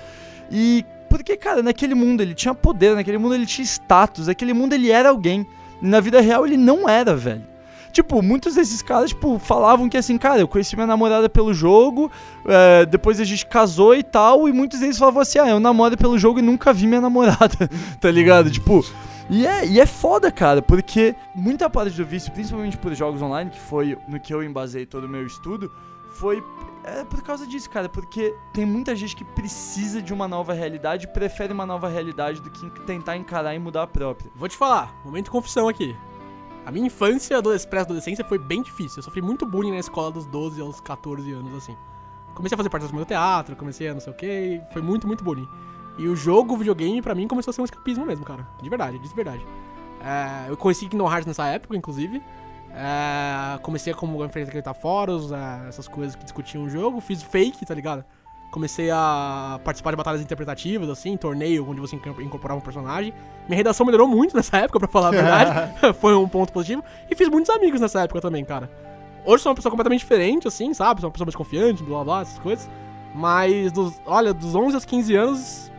E porque, cara, naquele mundo ele tinha poder, naquele mundo ele tinha status, naquele mundo ele era alguém. Na vida real ele não era, velho. Tipo, muitos desses caras, tipo, falavam que assim, cara, eu conheci minha namorada pelo jogo, é, depois a gente casou e tal, e muitos deles falavam assim, ah, eu namoro pelo jogo e nunca vi minha namorada, tá ligado? Tipo, e é, e é foda, cara, porque muita parte do vício, principalmente por jogos online, que foi no que eu embasei todo o meu estudo, foi é por causa disso, cara, porque tem muita gente que precisa de uma nova realidade prefere uma nova realidade do que tentar encarar e mudar a própria. Vou te falar, momento confissão aqui. A minha infância, adoles- pré-adolescência foi bem difícil. Eu sofri muito bullying na escola dos 12 aos 14 anos, assim. Comecei a fazer parte do meu teatro, comecei a não sei o que, foi muito, muito bullying. E o jogo, o videogame, pra mim, começou a ser um escapismo mesmo, cara. De verdade, de verdade. É, eu conheci Kingdom Hearts nessa época, inclusive. É, comecei a como enfrentar fóruns, é, essas coisas que discutiam o jogo. Fiz fake, tá ligado? Comecei a participar de batalhas interpretativas, assim, torneio onde você incorpor- incorporava um personagem. Minha redação melhorou muito nessa época, pra falar a verdade. Foi um ponto positivo. E fiz muitos amigos nessa época também, cara. Hoje sou uma pessoa completamente diferente, assim, sabe? Sou uma pessoa mais confiante, blá blá blá, essas coisas. Mas, dos, olha, dos 11 aos 15 anos,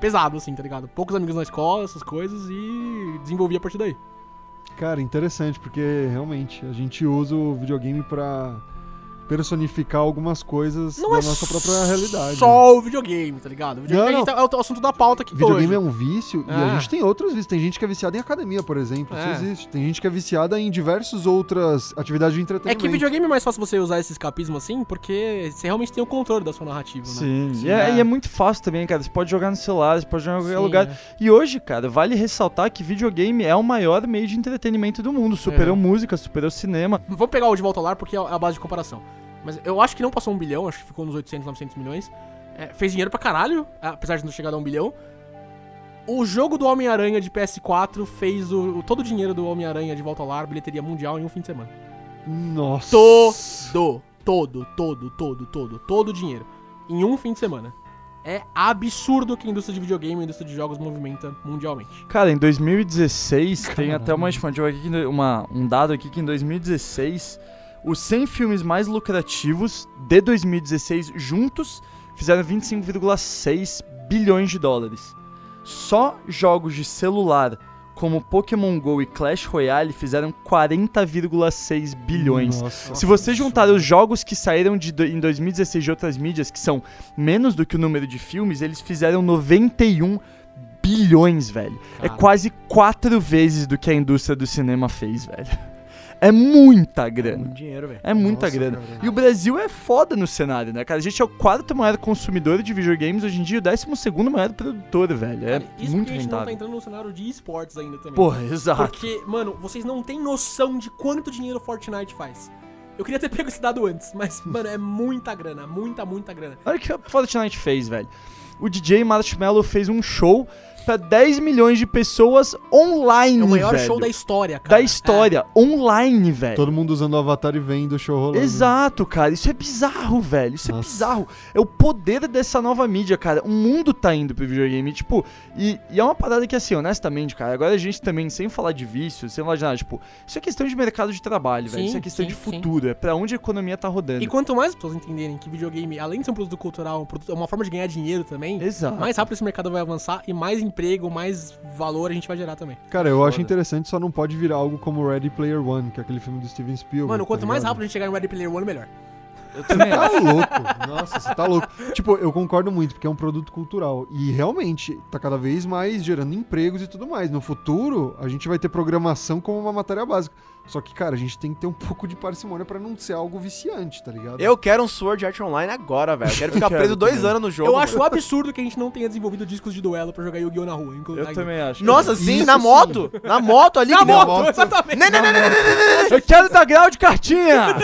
pesado, assim, tá ligado? Poucos amigos na escola, essas coisas, e desenvolvi a partir daí. Cara, interessante, porque realmente a gente usa o videogame pra personificar algumas coisas Não da é nossa própria realidade. Só o videogame, tá ligado? O videogame Não, gente tá- é o assunto da pauta aqui Videogame hoje. é um vício e Ah. a gente tem outros vícios. Tem gente que é viciada em academia, por exemplo. É. Isso existe. Tem gente que é viciada em diversas outras atividades de É entretenimento. que videogame é mais fácil você usar esse escapismo assim, porque você realmente tem o controle da sua narrativa, né? Sim, Sim, e é, é. e é muito fácil também, cara. Você pode jogar no celular, você pode jogar em qualquer Sim, lugar. é. E hoje, cara, vale ressaltar que videogame é o maior meio de entretenimento do mundo. Superou É. música, superou cinema. Vamos pegar o de volta ao lar porque é a base de comparação. Mas eu acho que não passou um bilhão, acho que ficou nos 800, 900 milhões. É, fez dinheiro pra caralho, apesar de não chegar a um bilhão. O jogo do Homem-Aranha de PS4 fez o, o- todo o dinheiro do Homem-Aranha de volta ao lar, bilheteria mundial, em um fim de semana. Nossa. Todo, todo, todo, todo, todo, todo o dinheiro. Em um fim de semana. É absurdo que a indústria de videogame, a indústria de jogos movimenta mundialmente. Cara, em 2016, tem até uma estimativa aqui, que- uma, um dado aqui que em 2016, os 100 filmes mais lucrativos de 2016 juntos fizeram 25,6 bilhões de dólares. Só jogos de celular como Pokémon GO e Clash Royale fizeram 40,6 bilhões. Nossa. Se você juntar os jogos que saíram de, em 2016 de outras mídias, que são menos do que o número de filmes, eles fizeram 91 bilhões, velho. É Cara. quase quatro vezes do que a indústria do cinema fez, velho. É muita grana. Muito dinheiro, velho. É muita Nossa, grana. cara. E o Brasil é foda no cenário, né, cara? A gente é o quarto maior consumidor de videogames, hoje em dia o décimo segundo maior produtor, velho. É Cara, isso muito que a gente não tá rentável. entrando no cenário de esportes ainda também. Porra, exato. Porque, mano, vocês não têm noção de quanto dinheiro Fortnite faz. Eu queria ter pego esse dado antes, mas, mano, é muita grana, muita, muita grana. Olha o que a Fortnite fez, velho. O DJ Marshmello fez um show pra 10 milhões de pessoas online, É o maior velho. show da história, cara. Da história, online, velho. Todo mundo usando o avatar e vendo o show rolando. Exato, cara. Isso é bizarro, velho. Isso Nossa. é bizarro. É o poder dessa nova mídia, cara. O mundo tá indo pro videogame. Tipo, e, e é uma parada que, assim, honestamente, cara, agora a gente também, sem falar de vício, sem falar de nada, tipo, isso é questão de mercado de trabalho, velho. Sim, Isso é questão sim, de sim. futuro. É pra onde a economia tá rodando. E quanto mais as pessoas entenderem que videogame, além de ser um produto cultural, produto- é uma forma de ganhar dinheiro também, Exato. mais rápido esse mercado vai avançar e mais emprego, mais valor a gente vai gerar também. Cara, eu acho Foda. interessante, só não pode virar algo como Ready Player One, que é aquele filme do Steven Spielberg. Mano, quanto tá mais rápido a gente chegar no Ready Player One, melhor. Eu também Tá acho. louco. Nossa, você tá louco. Tipo, eu concordo muito, porque é um produto cultural. E realmente, tá cada vez mais gerando empregos e tudo mais. No futuro, a gente vai ter programação como uma matéria básica. Só que, cara, a gente tem que ter um pouco de parcimônia pra não ser algo viciante, tá ligado? Eu quero um Sword Art Online agora, velho. Eu quero ficar preso dois anos no jogo. Eu acho um absurdo que a gente não tenha desenvolvido discos de duelo pra jogar Yu-Gi-Oh! na rua. Eu na- também acho. Nossa, sim, Isso na sim. moto. Na moto ali. Na nem- moto, exatamente. Não, não, não, não, não, não, não. Eu quero dar grau de cartinha!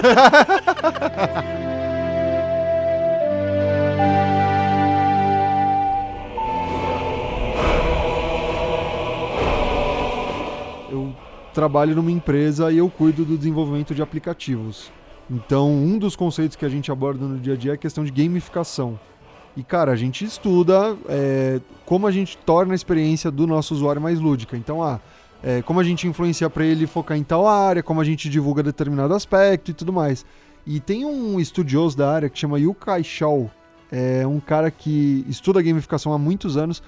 Trabalho numa empresa e eu cuido do desenvolvimento de aplicativos. Então, um dos conceitos que a gente aborda no dia a dia é a questão de gamificação. E, cara, a gente estuda é, como a gente torna a experiência do nosso usuário mais lúdica. Então, ah, é, como a gente influencia para ele focar em tal área, como a gente divulga determinado aspecto e tudo mais. E tem um estudioso da área que chama Yukai Shao. É um cara que estuda gamificação há muitos anos.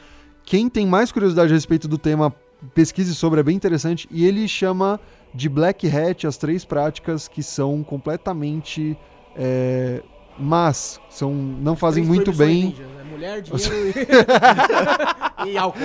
Quem tem mais curiosidade a respeito do tema, pesquise sobre, é bem interessante. E ele chama de Black Hat as três práticas que são completamente é, más, são, não fazem muito bem ninjas, né? Mulher, dinheiro e... e álcool.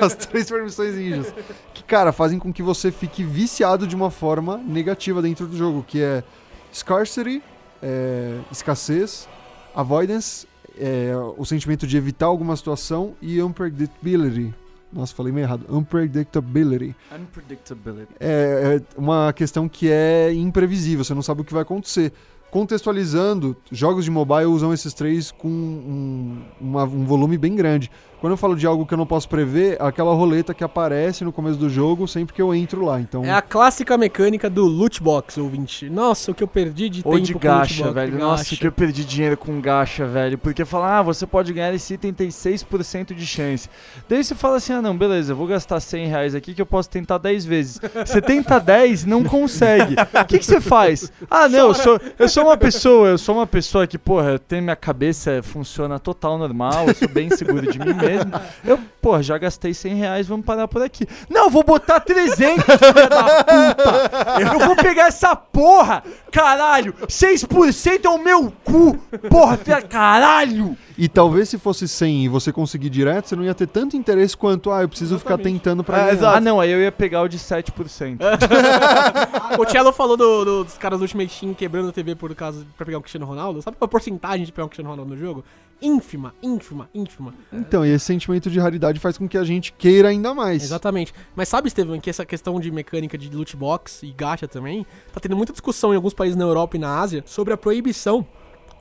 as três permissões ninjas. Que, cara, fazem com que você fique viciado de uma forma negativa dentro do jogo, que é scarcity, é, escassez, avoidance, é, o sentimento de evitar alguma situação e unpredictability. Nossa, falei meio errado. Unpredictability. Unpredictability. é, é uma questão que é imprevisível, você não sabe o que vai acontecer. Contextualizando, jogos de mobile usam esses três com um, uma- um volume bem grande. Quando eu falo de algo que eu não posso prever, é aquela roleta que aparece no começo do jogo sempre que eu entro lá. Então, É a clássica mecânica do loot box, ouvinte. Nossa, o que eu perdi de Ou tempo de com gacha, loot box, velho. gacha. Nossa, que eu perdi dinheiro com gacha, velho. Porque fala, ah, você pode ganhar esse item, tem 6% de chance. Daí você fala assim, ah, não, beleza, eu vou gastar 100 reais aqui que eu posso tentar 10 vezes. Você tenta 10, não consegue. O que, que você faz? Ah, não, eu sou, eu sou uma pessoa, eu sou uma pessoa que, porra, tem minha cabeça, funciona total normal, eu sou bem seguro de mim mesmo. Eu, porra, já gastei 100 reais, vamos parar por aqui. Não, vou botar 300, filha da puta! Eu vou pegar essa porra! Caralho! 6% é o meu cu! Porra, filha, caralho! E talvez se fosse 100 e você conseguir direto, você não ia ter tanto interesse quanto, ah, eu preciso ficar tentando pra É, ganhar. exato. Ah, não, aí eu ia pegar o de 7%. O Cello falou do- do- dos caras do Ultimate Team quebrando a TV por causa pra pegar o Cristiano Ronaldo. Sabe qual é a porcentagem de pegar o Cristiano Ronaldo no jogo? Ínfima, ínfima, ínfima. Então, e esse sentimento de raridade faz com que a gente queira ainda mais. Exatamente. Mas sabe, Estevam, que essa questão de mecânica de loot box e gacha também, tá tendo muita discussão em alguns países na Europa e na Ásia sobre a proibição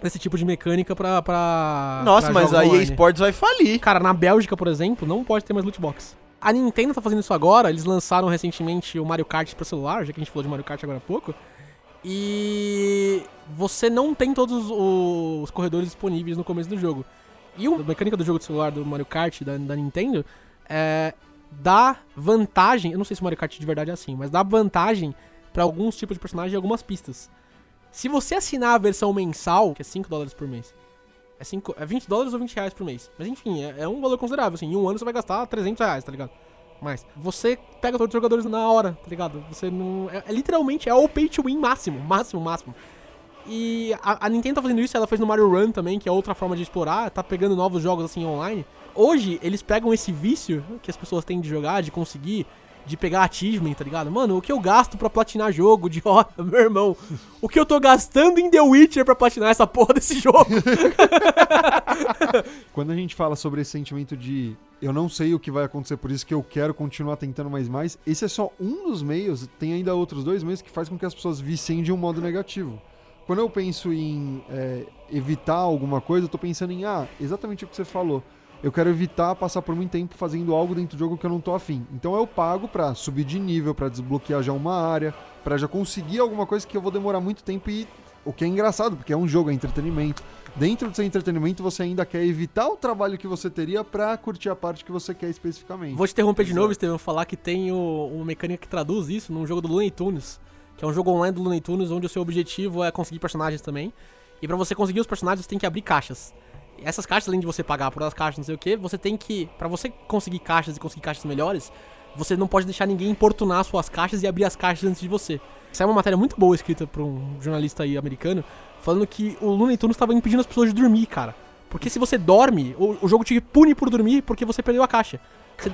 desse tipo de mecânica pra. pra Nossa, pra mas a online. esportes vai falir. Cara, na Bélgica, por exemplo, não pode ter mais loot box. A Nintendo tá fazendo isso agora, eles lançaram recentemente o Mario Kart pra celular, já que a gente falou de Mario Kart agora há pouco. E você não tem todos os, os corredores disponíveis no começo do jogo. E a mecânica do jogo de celular do Mario Kart da, da Nintendo é, dá vantagem, eu não sei se o Mario Kart de verdade é assim, mas dá vantagem pra alguns tipos de personagens e algumas pistas. Se você assinar a versão mensal, que é 5 dólares por mês, é, cinco, é 20 dólares ou 20 reais por mês. Mas enfim, é, é um valor considerável. Assim, em um ano você vai gastar 300 reais, tá ligado? Mas você pega todos os jogadores na hora, tá ligado? Você não. É, é literalmente é o pay to win máximo, máximo, máximo. E a, a Nintendo tá fazendo isso, ela fez no Mario Run também, que é outra forma de explorar, tá pegando novos jogos assim online. Hoje, eles pegam esse vício que as pessoas têm de jogar, de conseguir, de pegar achievement, tá ligado? Mano, o que eu gasto pra platinar jogo de hora, meu irmão? O que eu tô gastando em The Witcher pra platinar essa porra desse jogo? Quando a gente fala sobre esse sentimento de eu não sei o que vai acontecer, por isso que eu quero continuar tentando mais mais, esse é só um dos meios, tem ainda outros dois meios que faz com que as pessoas viciem de um modo negativo. Quando eu penso em é, evitar alguma coisa, eu tô pensando em, ah, exatamente o que você falou. Eu quero evitar passar por muito tempo fazendo algo dentro do jogo que eu não tô afim. Então eu pago pra subir de nível, pra desbloquear já uma área, pra já conseguir alguma coisa que eu vou demorar muito tempo e o que é engraçado, porque é um jogo, é entretenimento. Dentro do seu entretenimento, você ainda quer evitar o trabalho que você teria pra curtir a parte que você quer especificamente. Vou te interromper de novo, Estevam, falar que tem o, uma mecânica que traduz isso num jogo do Looney Tunes, que é um jogo online do Looney Tunes, onde o seu objetivo é conseguir personagens também. E pra você conseguir os personagens, você tem que abrir caixas. E essas caixas, além de você pagar por as caixas, não sei o que, você tem que, Pra você conseguir caixas e conseguir caixas melhores, você não pode deixar ninguém importunar suas caixas e abrir as caixas antes de você. Essa é uma matéria muito boa escrita por um jornalista aí americano, falando que o Looney Tunes estava impedindo as pessoas de dormir, cara. Porque se você dorme, o, o jogo te pune por dormir porque você perdeu a caixa.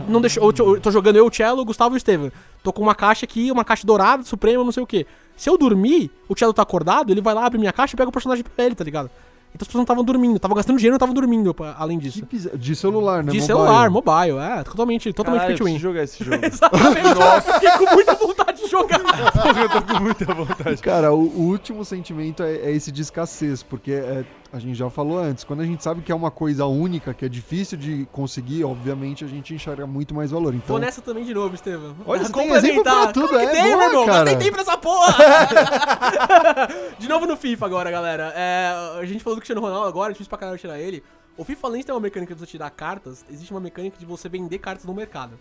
Não deixou. Eu, eu tô jogando eu, o Cello, o Gustavo e o Steven. Tô com uma caixa aqui, uma caixa dourada, suprema, não sei o que. Se eu dormir, o Cello tá acordado, ele vai lá, abre minha caixa e pega o personagem pra ele, tá ligado? Então as pessoas não estavam dormindo, estavam gastando dinheiro e não estavam dormindo, além disso. De celular, né? De Mobile. celular, mobile, é, totalmente, totalmente Caralho, pay to eu win. jogar esse jogo. Exatamente. Nossa, fiquei com muita vontade de jogar. eu tô com muita vontade. Cara, o, o último sentimento é, é esse de escassez, porque é, a gente já falou antes, quando a gente sabe que é uma coisa única, que é difícil de conseguir, obviamente a gente enxerga muito mais valor. Então, Vou nessa também de novo, Estevam. Olha, você tem exemplo pra tudo, Claro é tem, boa, meu irmão. cara. Gastei tempo nessa porra. de novo no FIFA agora, galera. É, a gente falou do Cristiano Ronaldo agora, é difícil pra caralho tirar ele. O FIFA, além de ter uma mecânica de você tirar cartas, existe uma mecânica de você vender cartas no mercado.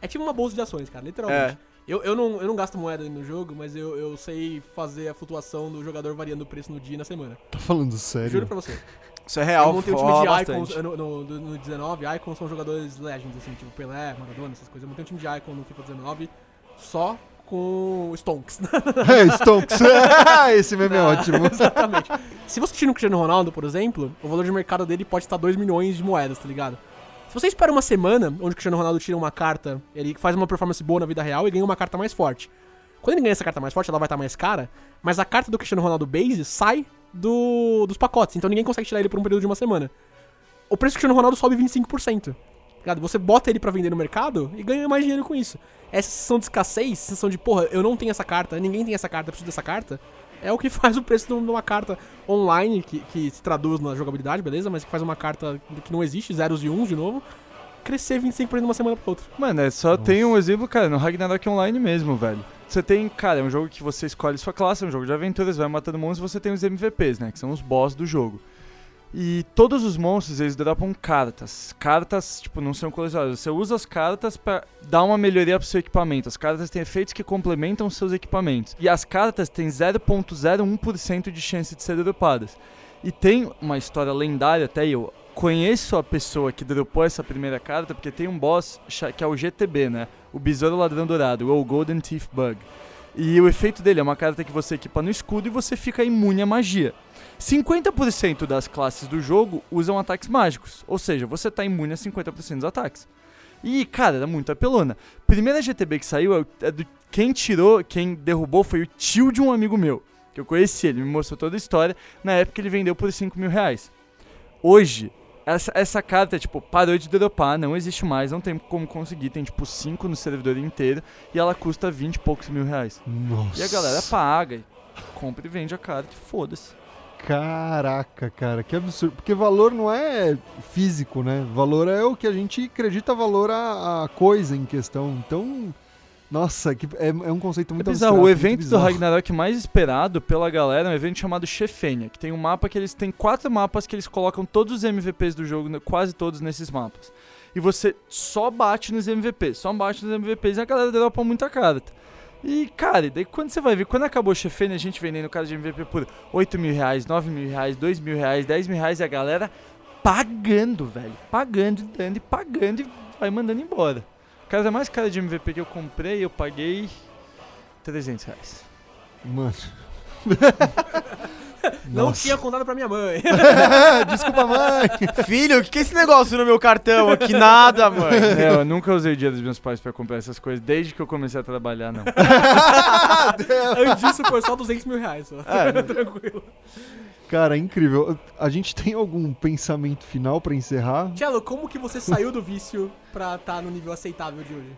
É tipo uma bolsa de ações, cara, literalmente. É. Eu, eu, não, eu não gasto moeda no jogo, mas eu, eu sei fazer a flutuação do jogador variando o preço no dia e na semana. tá falando sério? Juro pra você. Isso é real, eu montei um time de. Icons no, no, no- no 19. Icons são jogadores legends, assim, tipo Pelé, Maradona, essas coisas. Eu montei um time de Icon no FIFA 19 só com Stonks. É, Stonks. Esse meme é ótimo. Exatamente. Se você tira um Cristiano Ronaldo, por exemplo, o valor de mercado dele pode estar 2 milhões de moedas, tá ligado? Se você espera uma semana, onde o Cristiano Ronaldo tira uma carta, ele faz uma performance boa na vida real e ganha uma carta mais forte. Quando ele ganha essa carta mais forte, ela vai estar mais cara, mas a carta do Cristiano Ronaldo Base sai do, dos pacotes, então ninguém consegue tirar ele por um período de uma semana. O preço do Cristiano Ronaldo sobe 25%. Ligado? Você bota ele pra vender no mercado e ganha mais dinheiro com isso. Essa sensação de escassez, sensação de, porra, eu não tenho essa carta, ninguém tem essa carta, eu preciso dessa carta, é o que faz o preço de uma carta online, que, que se traduz na jogabilidade, beleza? Mas que faz uma carta que não existe, zeros e uns de novo, crescer 25% de uma semana pra outra. Mano, é só tem um exemplo, cara, no Ragnarok Online mesmo, velho. Você tem, cara, é um jogo que você escolhe sua classe, é um jogo de aventuras, vai matando monstros e você tem os MVPs, né? Que são os boss do jogo. E todos os monstros, eles dropam cartas. Cartas, tipo, não são colecionáveis. Você usa as cartas pra dar uma melhoria pro seu equipamento. As cartas têm efeitos que complementam os seus equipamentos. E as cartas têm 0.01% de chance de ser dropadas. E tem uma história lendária, até eu conheço a pessoa que dropou essa primeira carta, porque tem um boss que é o GTB, né? O Besouro Ladrão Dourado, ou Golden Teeth Bug. E o efeito dele é uma carta que você equipa no escudo e você fica imune à magia. 50% das classes do jogo usam ataques mágicos, ou seja, você tá imune a 50% dos ataques. E, cara, era muito apelona. Primeira GTB que saiu, é é do, quem tirou, quem derrubou foi o tio de um amigo meu, que eu conheci, ele me mostrou toda a história. Na época ele vendeu por 5 mil reais. Hoje, essa, essa carta, tipo, parou de dropar, não existe mais, não tem como conseguir, tem tipo 5 no servidor inteiro e ela custa 20 e poucos mil reais. Nossa. E a galera paga, compra e vende a carta e foda-se. Caraca, cara, que absurdo. Porque valor não é físico, né? Valor é o que a gente acredita valor à, à coisa em questão. Então, nossa, que é, é um conceito É muito bizarro, abstrato, o evento do bizarro. Ragnarok mais esperado pela galera é um evento chamado Chefenia, que tem um mapa que eles têm quatro mapas que eles colocam todos os MVPs do jogo, né, quase todos nesses mapas. E você só bate nos MVPs, só bate nos MVPs e a galera dropa muita carta. E, cara, daí quando você vai ver, quando acabou o Chefenia, a gente vendendo cara de MVP por 8 mil reais, 9 mil reais, 2 mil reais, 10 mil reais e a galera pagando, velho. Pagando, dando e pagando e vai mandando embora. A casa mais cara de MVP que eu comprei, eu paguei 300 reais. Mano. Não Nossa. tinha contado pra minha mãe. Desculpa, mãe. Filho, o que, que é esse negócio no meu cartão aqui? Nada, mãe. É, eu nunca usei o dia dos meus pais pra comprar essas coisas, desde que eu comecei a trabalhar, não. Antes disso foi só 200 mil reais. Só. Tranquilo. Cara, é incrível. A gente tem algum pensamento final pra encerrar? Tchelo, como que você saiu do vício pra estar no nível aceitável de hoje?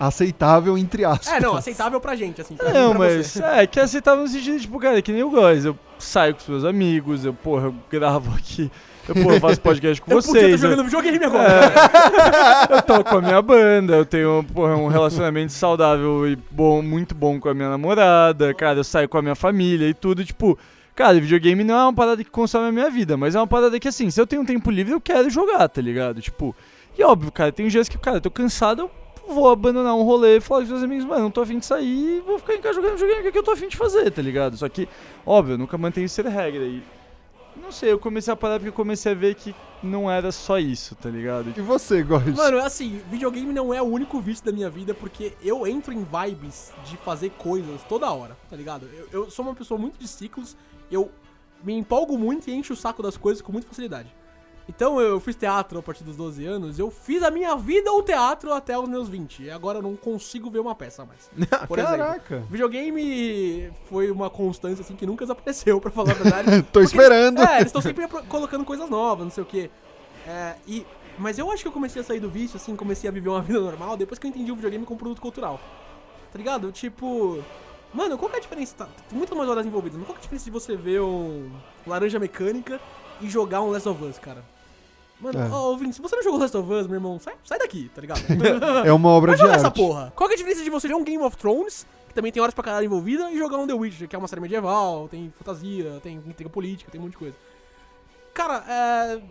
Aceitável, entre aspas. É, não, aceitável pra gente, assim. Pra Não, mas você. é que aceitável no sentido, tipo, cara, que nem eu gosto. Eu saio com os meus amigos, eu, porra, eu gravo aqui, eu, porra, faço podcast com Eu podia vocês. estar eu- jogando videogame agora. eu toco com a minha banda, eu tenho porra, um relacionamento saudável e bom, muito bom com a minha namorada, cara, eu saio com a minha família e tudo, tipo, cara, videogame não é uma parada que consome a minha vida, mas é uma parada que assim, se eu tenho um tempo livre, eu quero jogar, tá ligado? Tipo, e óbvio, cara, tem dias que, cara, eu tô cansado, eu vou abandonar um rolê e falar com os meus amigos, mano, não tô afim de sair, vou ficar em casa jogando videogame, o que, é que eu tô afim de fazer, tá ligado? Só que, óbvio, eu nunca mantenho isso ser regra e Não sei, eu comecei a parar porque eu comecei a ver que não era só isso, tá ligado? E você, Góis? Mano, assim, videogame não é o único vício da minha vida, porque eu entro em vibes de fazer coisas toda hora, tá ligado? Eu, eu sou uma pessoa muito de ciclos, eu me empolgo muito e encho o saco das coisas com muita facilidade. Então eu fiz teatro a partir dos 12 anos, eu fiz a minha vida o teatro até os meus 20. E agora eu não consigo ver uma peça mais. Por exemplo. Caraca. Videogame foi uma constância assim que nunca desapareceu, pra falar a verdade. Tô esperando. É, eles estão sempre colocando coisas novas, não sei o quê. É, e, mas eu acho que eu comecei a sair do vício, assim, comecei a viver uma vida normal depois que eu entendi o videogame como produto cultural. Tá ligado? Tipo. Mano, qual que é a diferença? Tá, tem muitas mais horas envolvidas, mas qual que é a diferença de você ver um Laranja Mecânica e jogar um Last of Us, cara? Mano, É. ó, ouvinte, se você não jogou Last of Us, meu irmão, sai, sai daqui, tá ligado? É uma obra Vai de jogar essa arte. porra. Qual que é a diferença de você ver um Game of Thrones, que também tem horas pra caralho envolvida, e jogar um The Witcher, que é uma série medieval, tem fantasia, tem intriga política, tem um monte de coisa. Cara, é...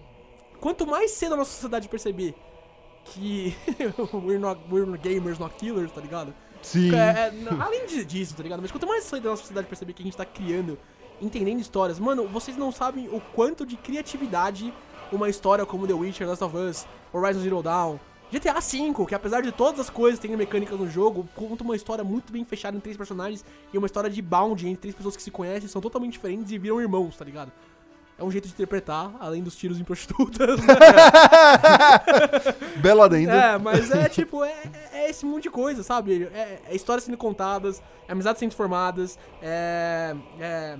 Quanto mais cedo a nossa sociedade perceber que we're, not, we're gamers, not killers, tá ligado? Sim. É, é, além disso, tá ligado? Mas quanto mais cedo a nossa sociedade perceber que a gente tá criando, entendendo histórias, mano, vocês não sabem o quanto de criatividade uma história como The Witcher, Last of Us, Horizon Zero Dawn, GTA V, que apesar de todas as coisas terem mecânicas no jogo, conta uma história muito bem fechada em três personagens e uma história de bound entre três pessoas que se conhecem, são totalmente diferentes e viram irmãos, tá ligado? É um jeito de interpretar, além dos tiros em prostitutas. né? Belo adendo. É, mas é tipo, é, é esse monte de coisa, sabe? É, é histórias sendo contadas, é amizades sendo formadas, é. é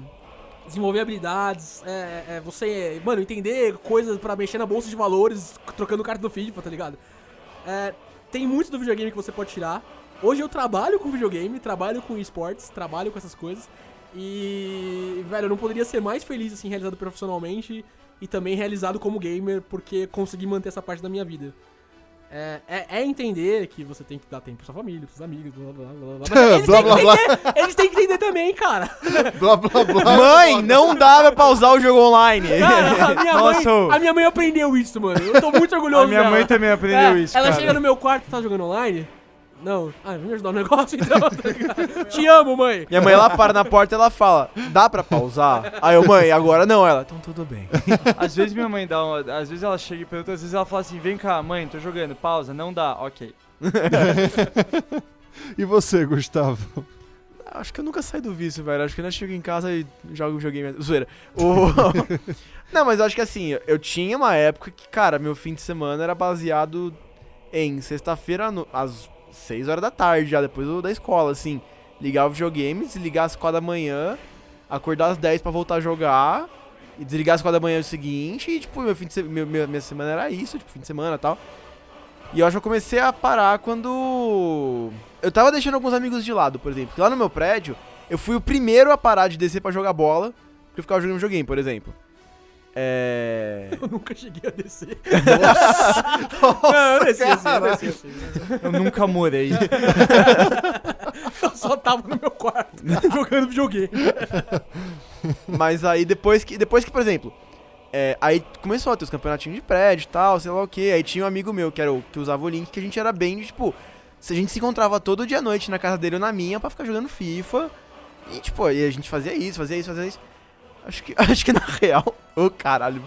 desenvolver habilidades, é, é você, mano, entender coisas pra mexer na bolsa de valores, trocando carta do FIFA, tá ligado? É, tem muito do videogame que você pode tirar. Hoje eu trabalho com videogame, trabalho com esportes, trabalho com essas coisas. E, velho, eu não poderia ser mais feliz, assim, realizado profissionalmente e também realizado como gamer, porque consegui manter essa parte da minha vida. É, é- é entender que você tem que dar tempo pra sua família, pros seus amigos, blá blá blá blá. Mas eles, Blá, têm blá, que blá. entender, eles têm que entender também, cara. Blá, blá, blá. Mãe, não dá pra pausar o jogo online. Cara, a minha, Nossa, mãe, a minha mãe aprendeu isso, mano. Eu tô muito orgulhoso A minha dela. mãe também aprendeu É, isso, Ela cara. chega no meu quarto, tá jogando online? Não. Ah, vem me ajudar no negócio então. tá? Te amo, mãe. Minha mãe, ela para na porta e ela fala, dá pra pausar? Aí eu, mãe, agora não. Ela, então tudo bem. Às vezes minha mãe dá uma. Às vezes ela chega e pergunta, às vezes ela fala assim: vem cá, mãe, tô jogando, pausa, não dá, ok. E você, Gustavo? Acho que eu nunca saí do vício, velho. Acho que eu ainda chego em casa e jogo videogame. Zoeira. O... Não, mas eu acho que assim, eu tinha uma época que, cara, meu fim de semana era baseado em sexta-feira no- às 6 horas da tarde, já depois da escola, assim. Ligar o videogame, desligar às 4 da manhã, acordar às 10 pra voltar a jogar, e desligar às 4 da manhã o seguinte, e tipo, meu fim de se... meu, minha semana era isso, tipo, fim de semana e tal. E eu acho que eu comecei a parar quando. Eu tava deixando alguns amigos de lado, por exemplo. Porque lá no meu prédio, eu fui o primeiro a parar de descer pra jogar bola, porque eu ficava jogando videogame, por exemplo. É. Eu nunca cheguei a descer. Não, eu desci assim, eu desci assim. Eu nunca morei. Eu só tava no meu quarto jogando videogame. Mas aí depois que, depois que por exemplo, é, aí começou a ter os campeonatinhos de prédio e tal, sei lá o que. Aí tinha um amigo meu que, era o, que usava o link, que a gente era bem de, tipo, se a gente se encontrava todo dia à noite na casa dele ou na minha pra ficar jogando FIFA. E tipo, aí a gente fazia isso, fazia isso, fazia isso. Acho que, acho que na real, ô caralho,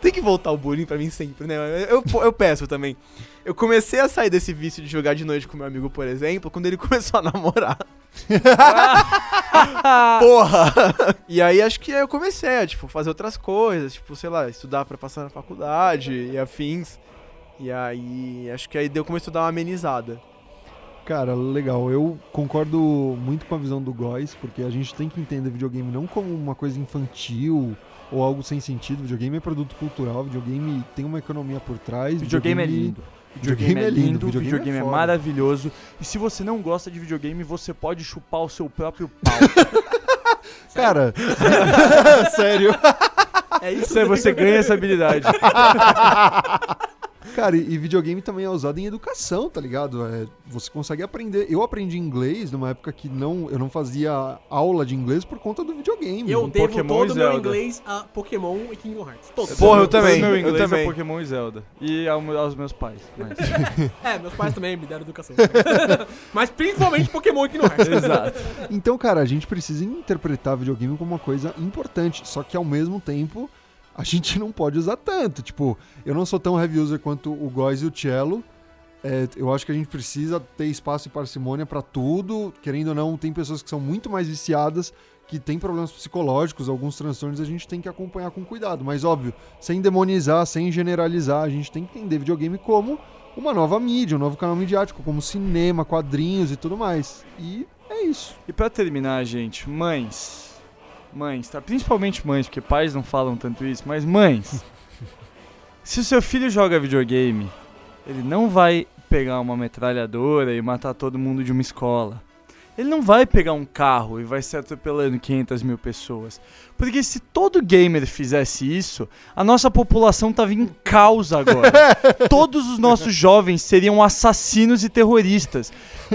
tem que voltar o bullying pra mim sempre, né? Eu, eu, peço também. Eu comecei a sair desse vício de jogar de noite com meu amigo, por exemplo, quando ele começou a namorar. Porra! E aí acho que aí eu comecei a, tipo, fazer outras coisas, tipo, sei lá, estudar pra passar na faculdade e afins. E aí, acho que aí deu começou a dar uma amenizada. Cara, legal. Eu concordo muito com a visão do Góis, porque a gente tem que entender videogame não como uma coisa infantil ou algo sem sentido. Videogame é produto cultural, videogame tem uma economia por trás. Videogame é lindo. Videogame é lindo, videogame, videogame é é, foda. maravilhoso. E se você não gosta de videogame, você pode chupar o seu próprio pau. Cara, sério. É isso Isso aí você ganha essa habilidade. Cara, e, e videogame também é usado em educação, tá ligado? É, você consegue aprender. Eu aprendi inglês numa época que não, eu não fazia aula de inglês por conta do videogame. Eu devo Pokémon todo o meu inglês a Pokémon e Kingdom Hearts. Todo. Porra, eu também, Meu eu inglês também. é Pokémon e Zelda. E ao- aos meus pais. Mas... É, meus pais também me deram educação. Mas principalmente Pokémon e Kingdom Hearts. Exato. Então, cara, a gente precisa interpretar videogame como uma coisa importante, só que ao mesmo tempo a gente não pode usar tanto. Tipo, eu não sou tão heavy user quanto o Góis e o Cello. É, eu acho que a gente precisa ter espaço e parcimônia pra tudo. Querendo ou não, tem pessoas que são muito mais viciadas, que têm problemas psicológicos, alguns transtornos, a gente tem que acompanhar com cuidado. Mas, óbvio, sem demonizar, sem generalizar, a gente tem que entender videogame como uma nova mídia, um novo canal midiático, como cinema, quadrinhos e tudo mais. E é isso. E pra terminar, gente, mães. Mães, tá? Principalmente mães, porque pais não falam tanto isso, mas mães. se o seu filho joga videogame, ele não vai pegar uma metralhadora e matar todo mundo de uma escola. Ele não vai pegar um carro e vai se atropelando 500 mil pessoas. Porque se todo gamer fizesse isso, a nossa população tava em caos agora. Todos os nossos jovens seriam assassinos e terroristas.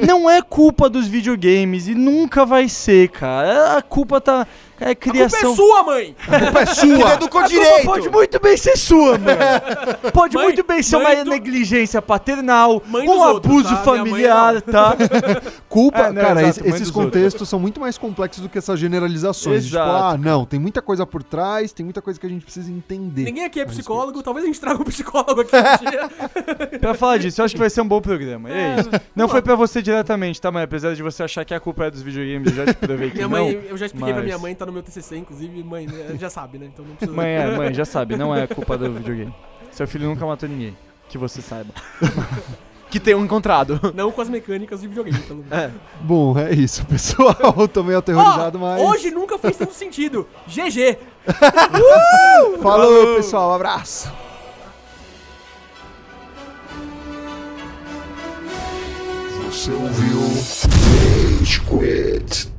Não é culpa dos videogames e nunca vai ser, cara. A culpa tá. É A culpa criação. é sua, mãe! A culpa é sua! Educou A culpa direito. pode muito bem ser sua, mano. Pode Mãe- muito bem ser mãe uma do- negligência paternal, Mãe um dos outros, abuso tá? Mãe familiar, tá? Culpa, É, não, cara, exato, esse- mãe esses dos outros. contextos são muito mais complexos do que essas generalizações. Tipo, Exato. ah, não, tem muita coisa por trás, tem muita coisa que a gente precisa entender. Ninguém aqui é psicólogo, talvez a gente traga um psicólogo aqui um dia. pra falar disso, eu acho que vai ser um bom programa. É isso. Não foi pra você diretamente, tá, mãe? Apesar de você achar que a culpa é dos videogames, eu já te provei que Minha não. mãe, eu já expliquei pra mas- minha mãe, tá no meu TCC, inclusive, mãe, né, já sabe, né? Então não precisa. Mãe, é, mãe, já sabe, não é culpa do videogame. Seu filho nunca matou ninguém. Que você saiba. Que tenham encontrado. Não com as mecânicas de videogame, pelo menos. Bom, é isso, pessoal. Tô meio aterrorizado, Ó, mas. Hoje nunca fez tanto sentido. GG. Falou, pessoal. Um abraço. Você ouviu? Rage Quit.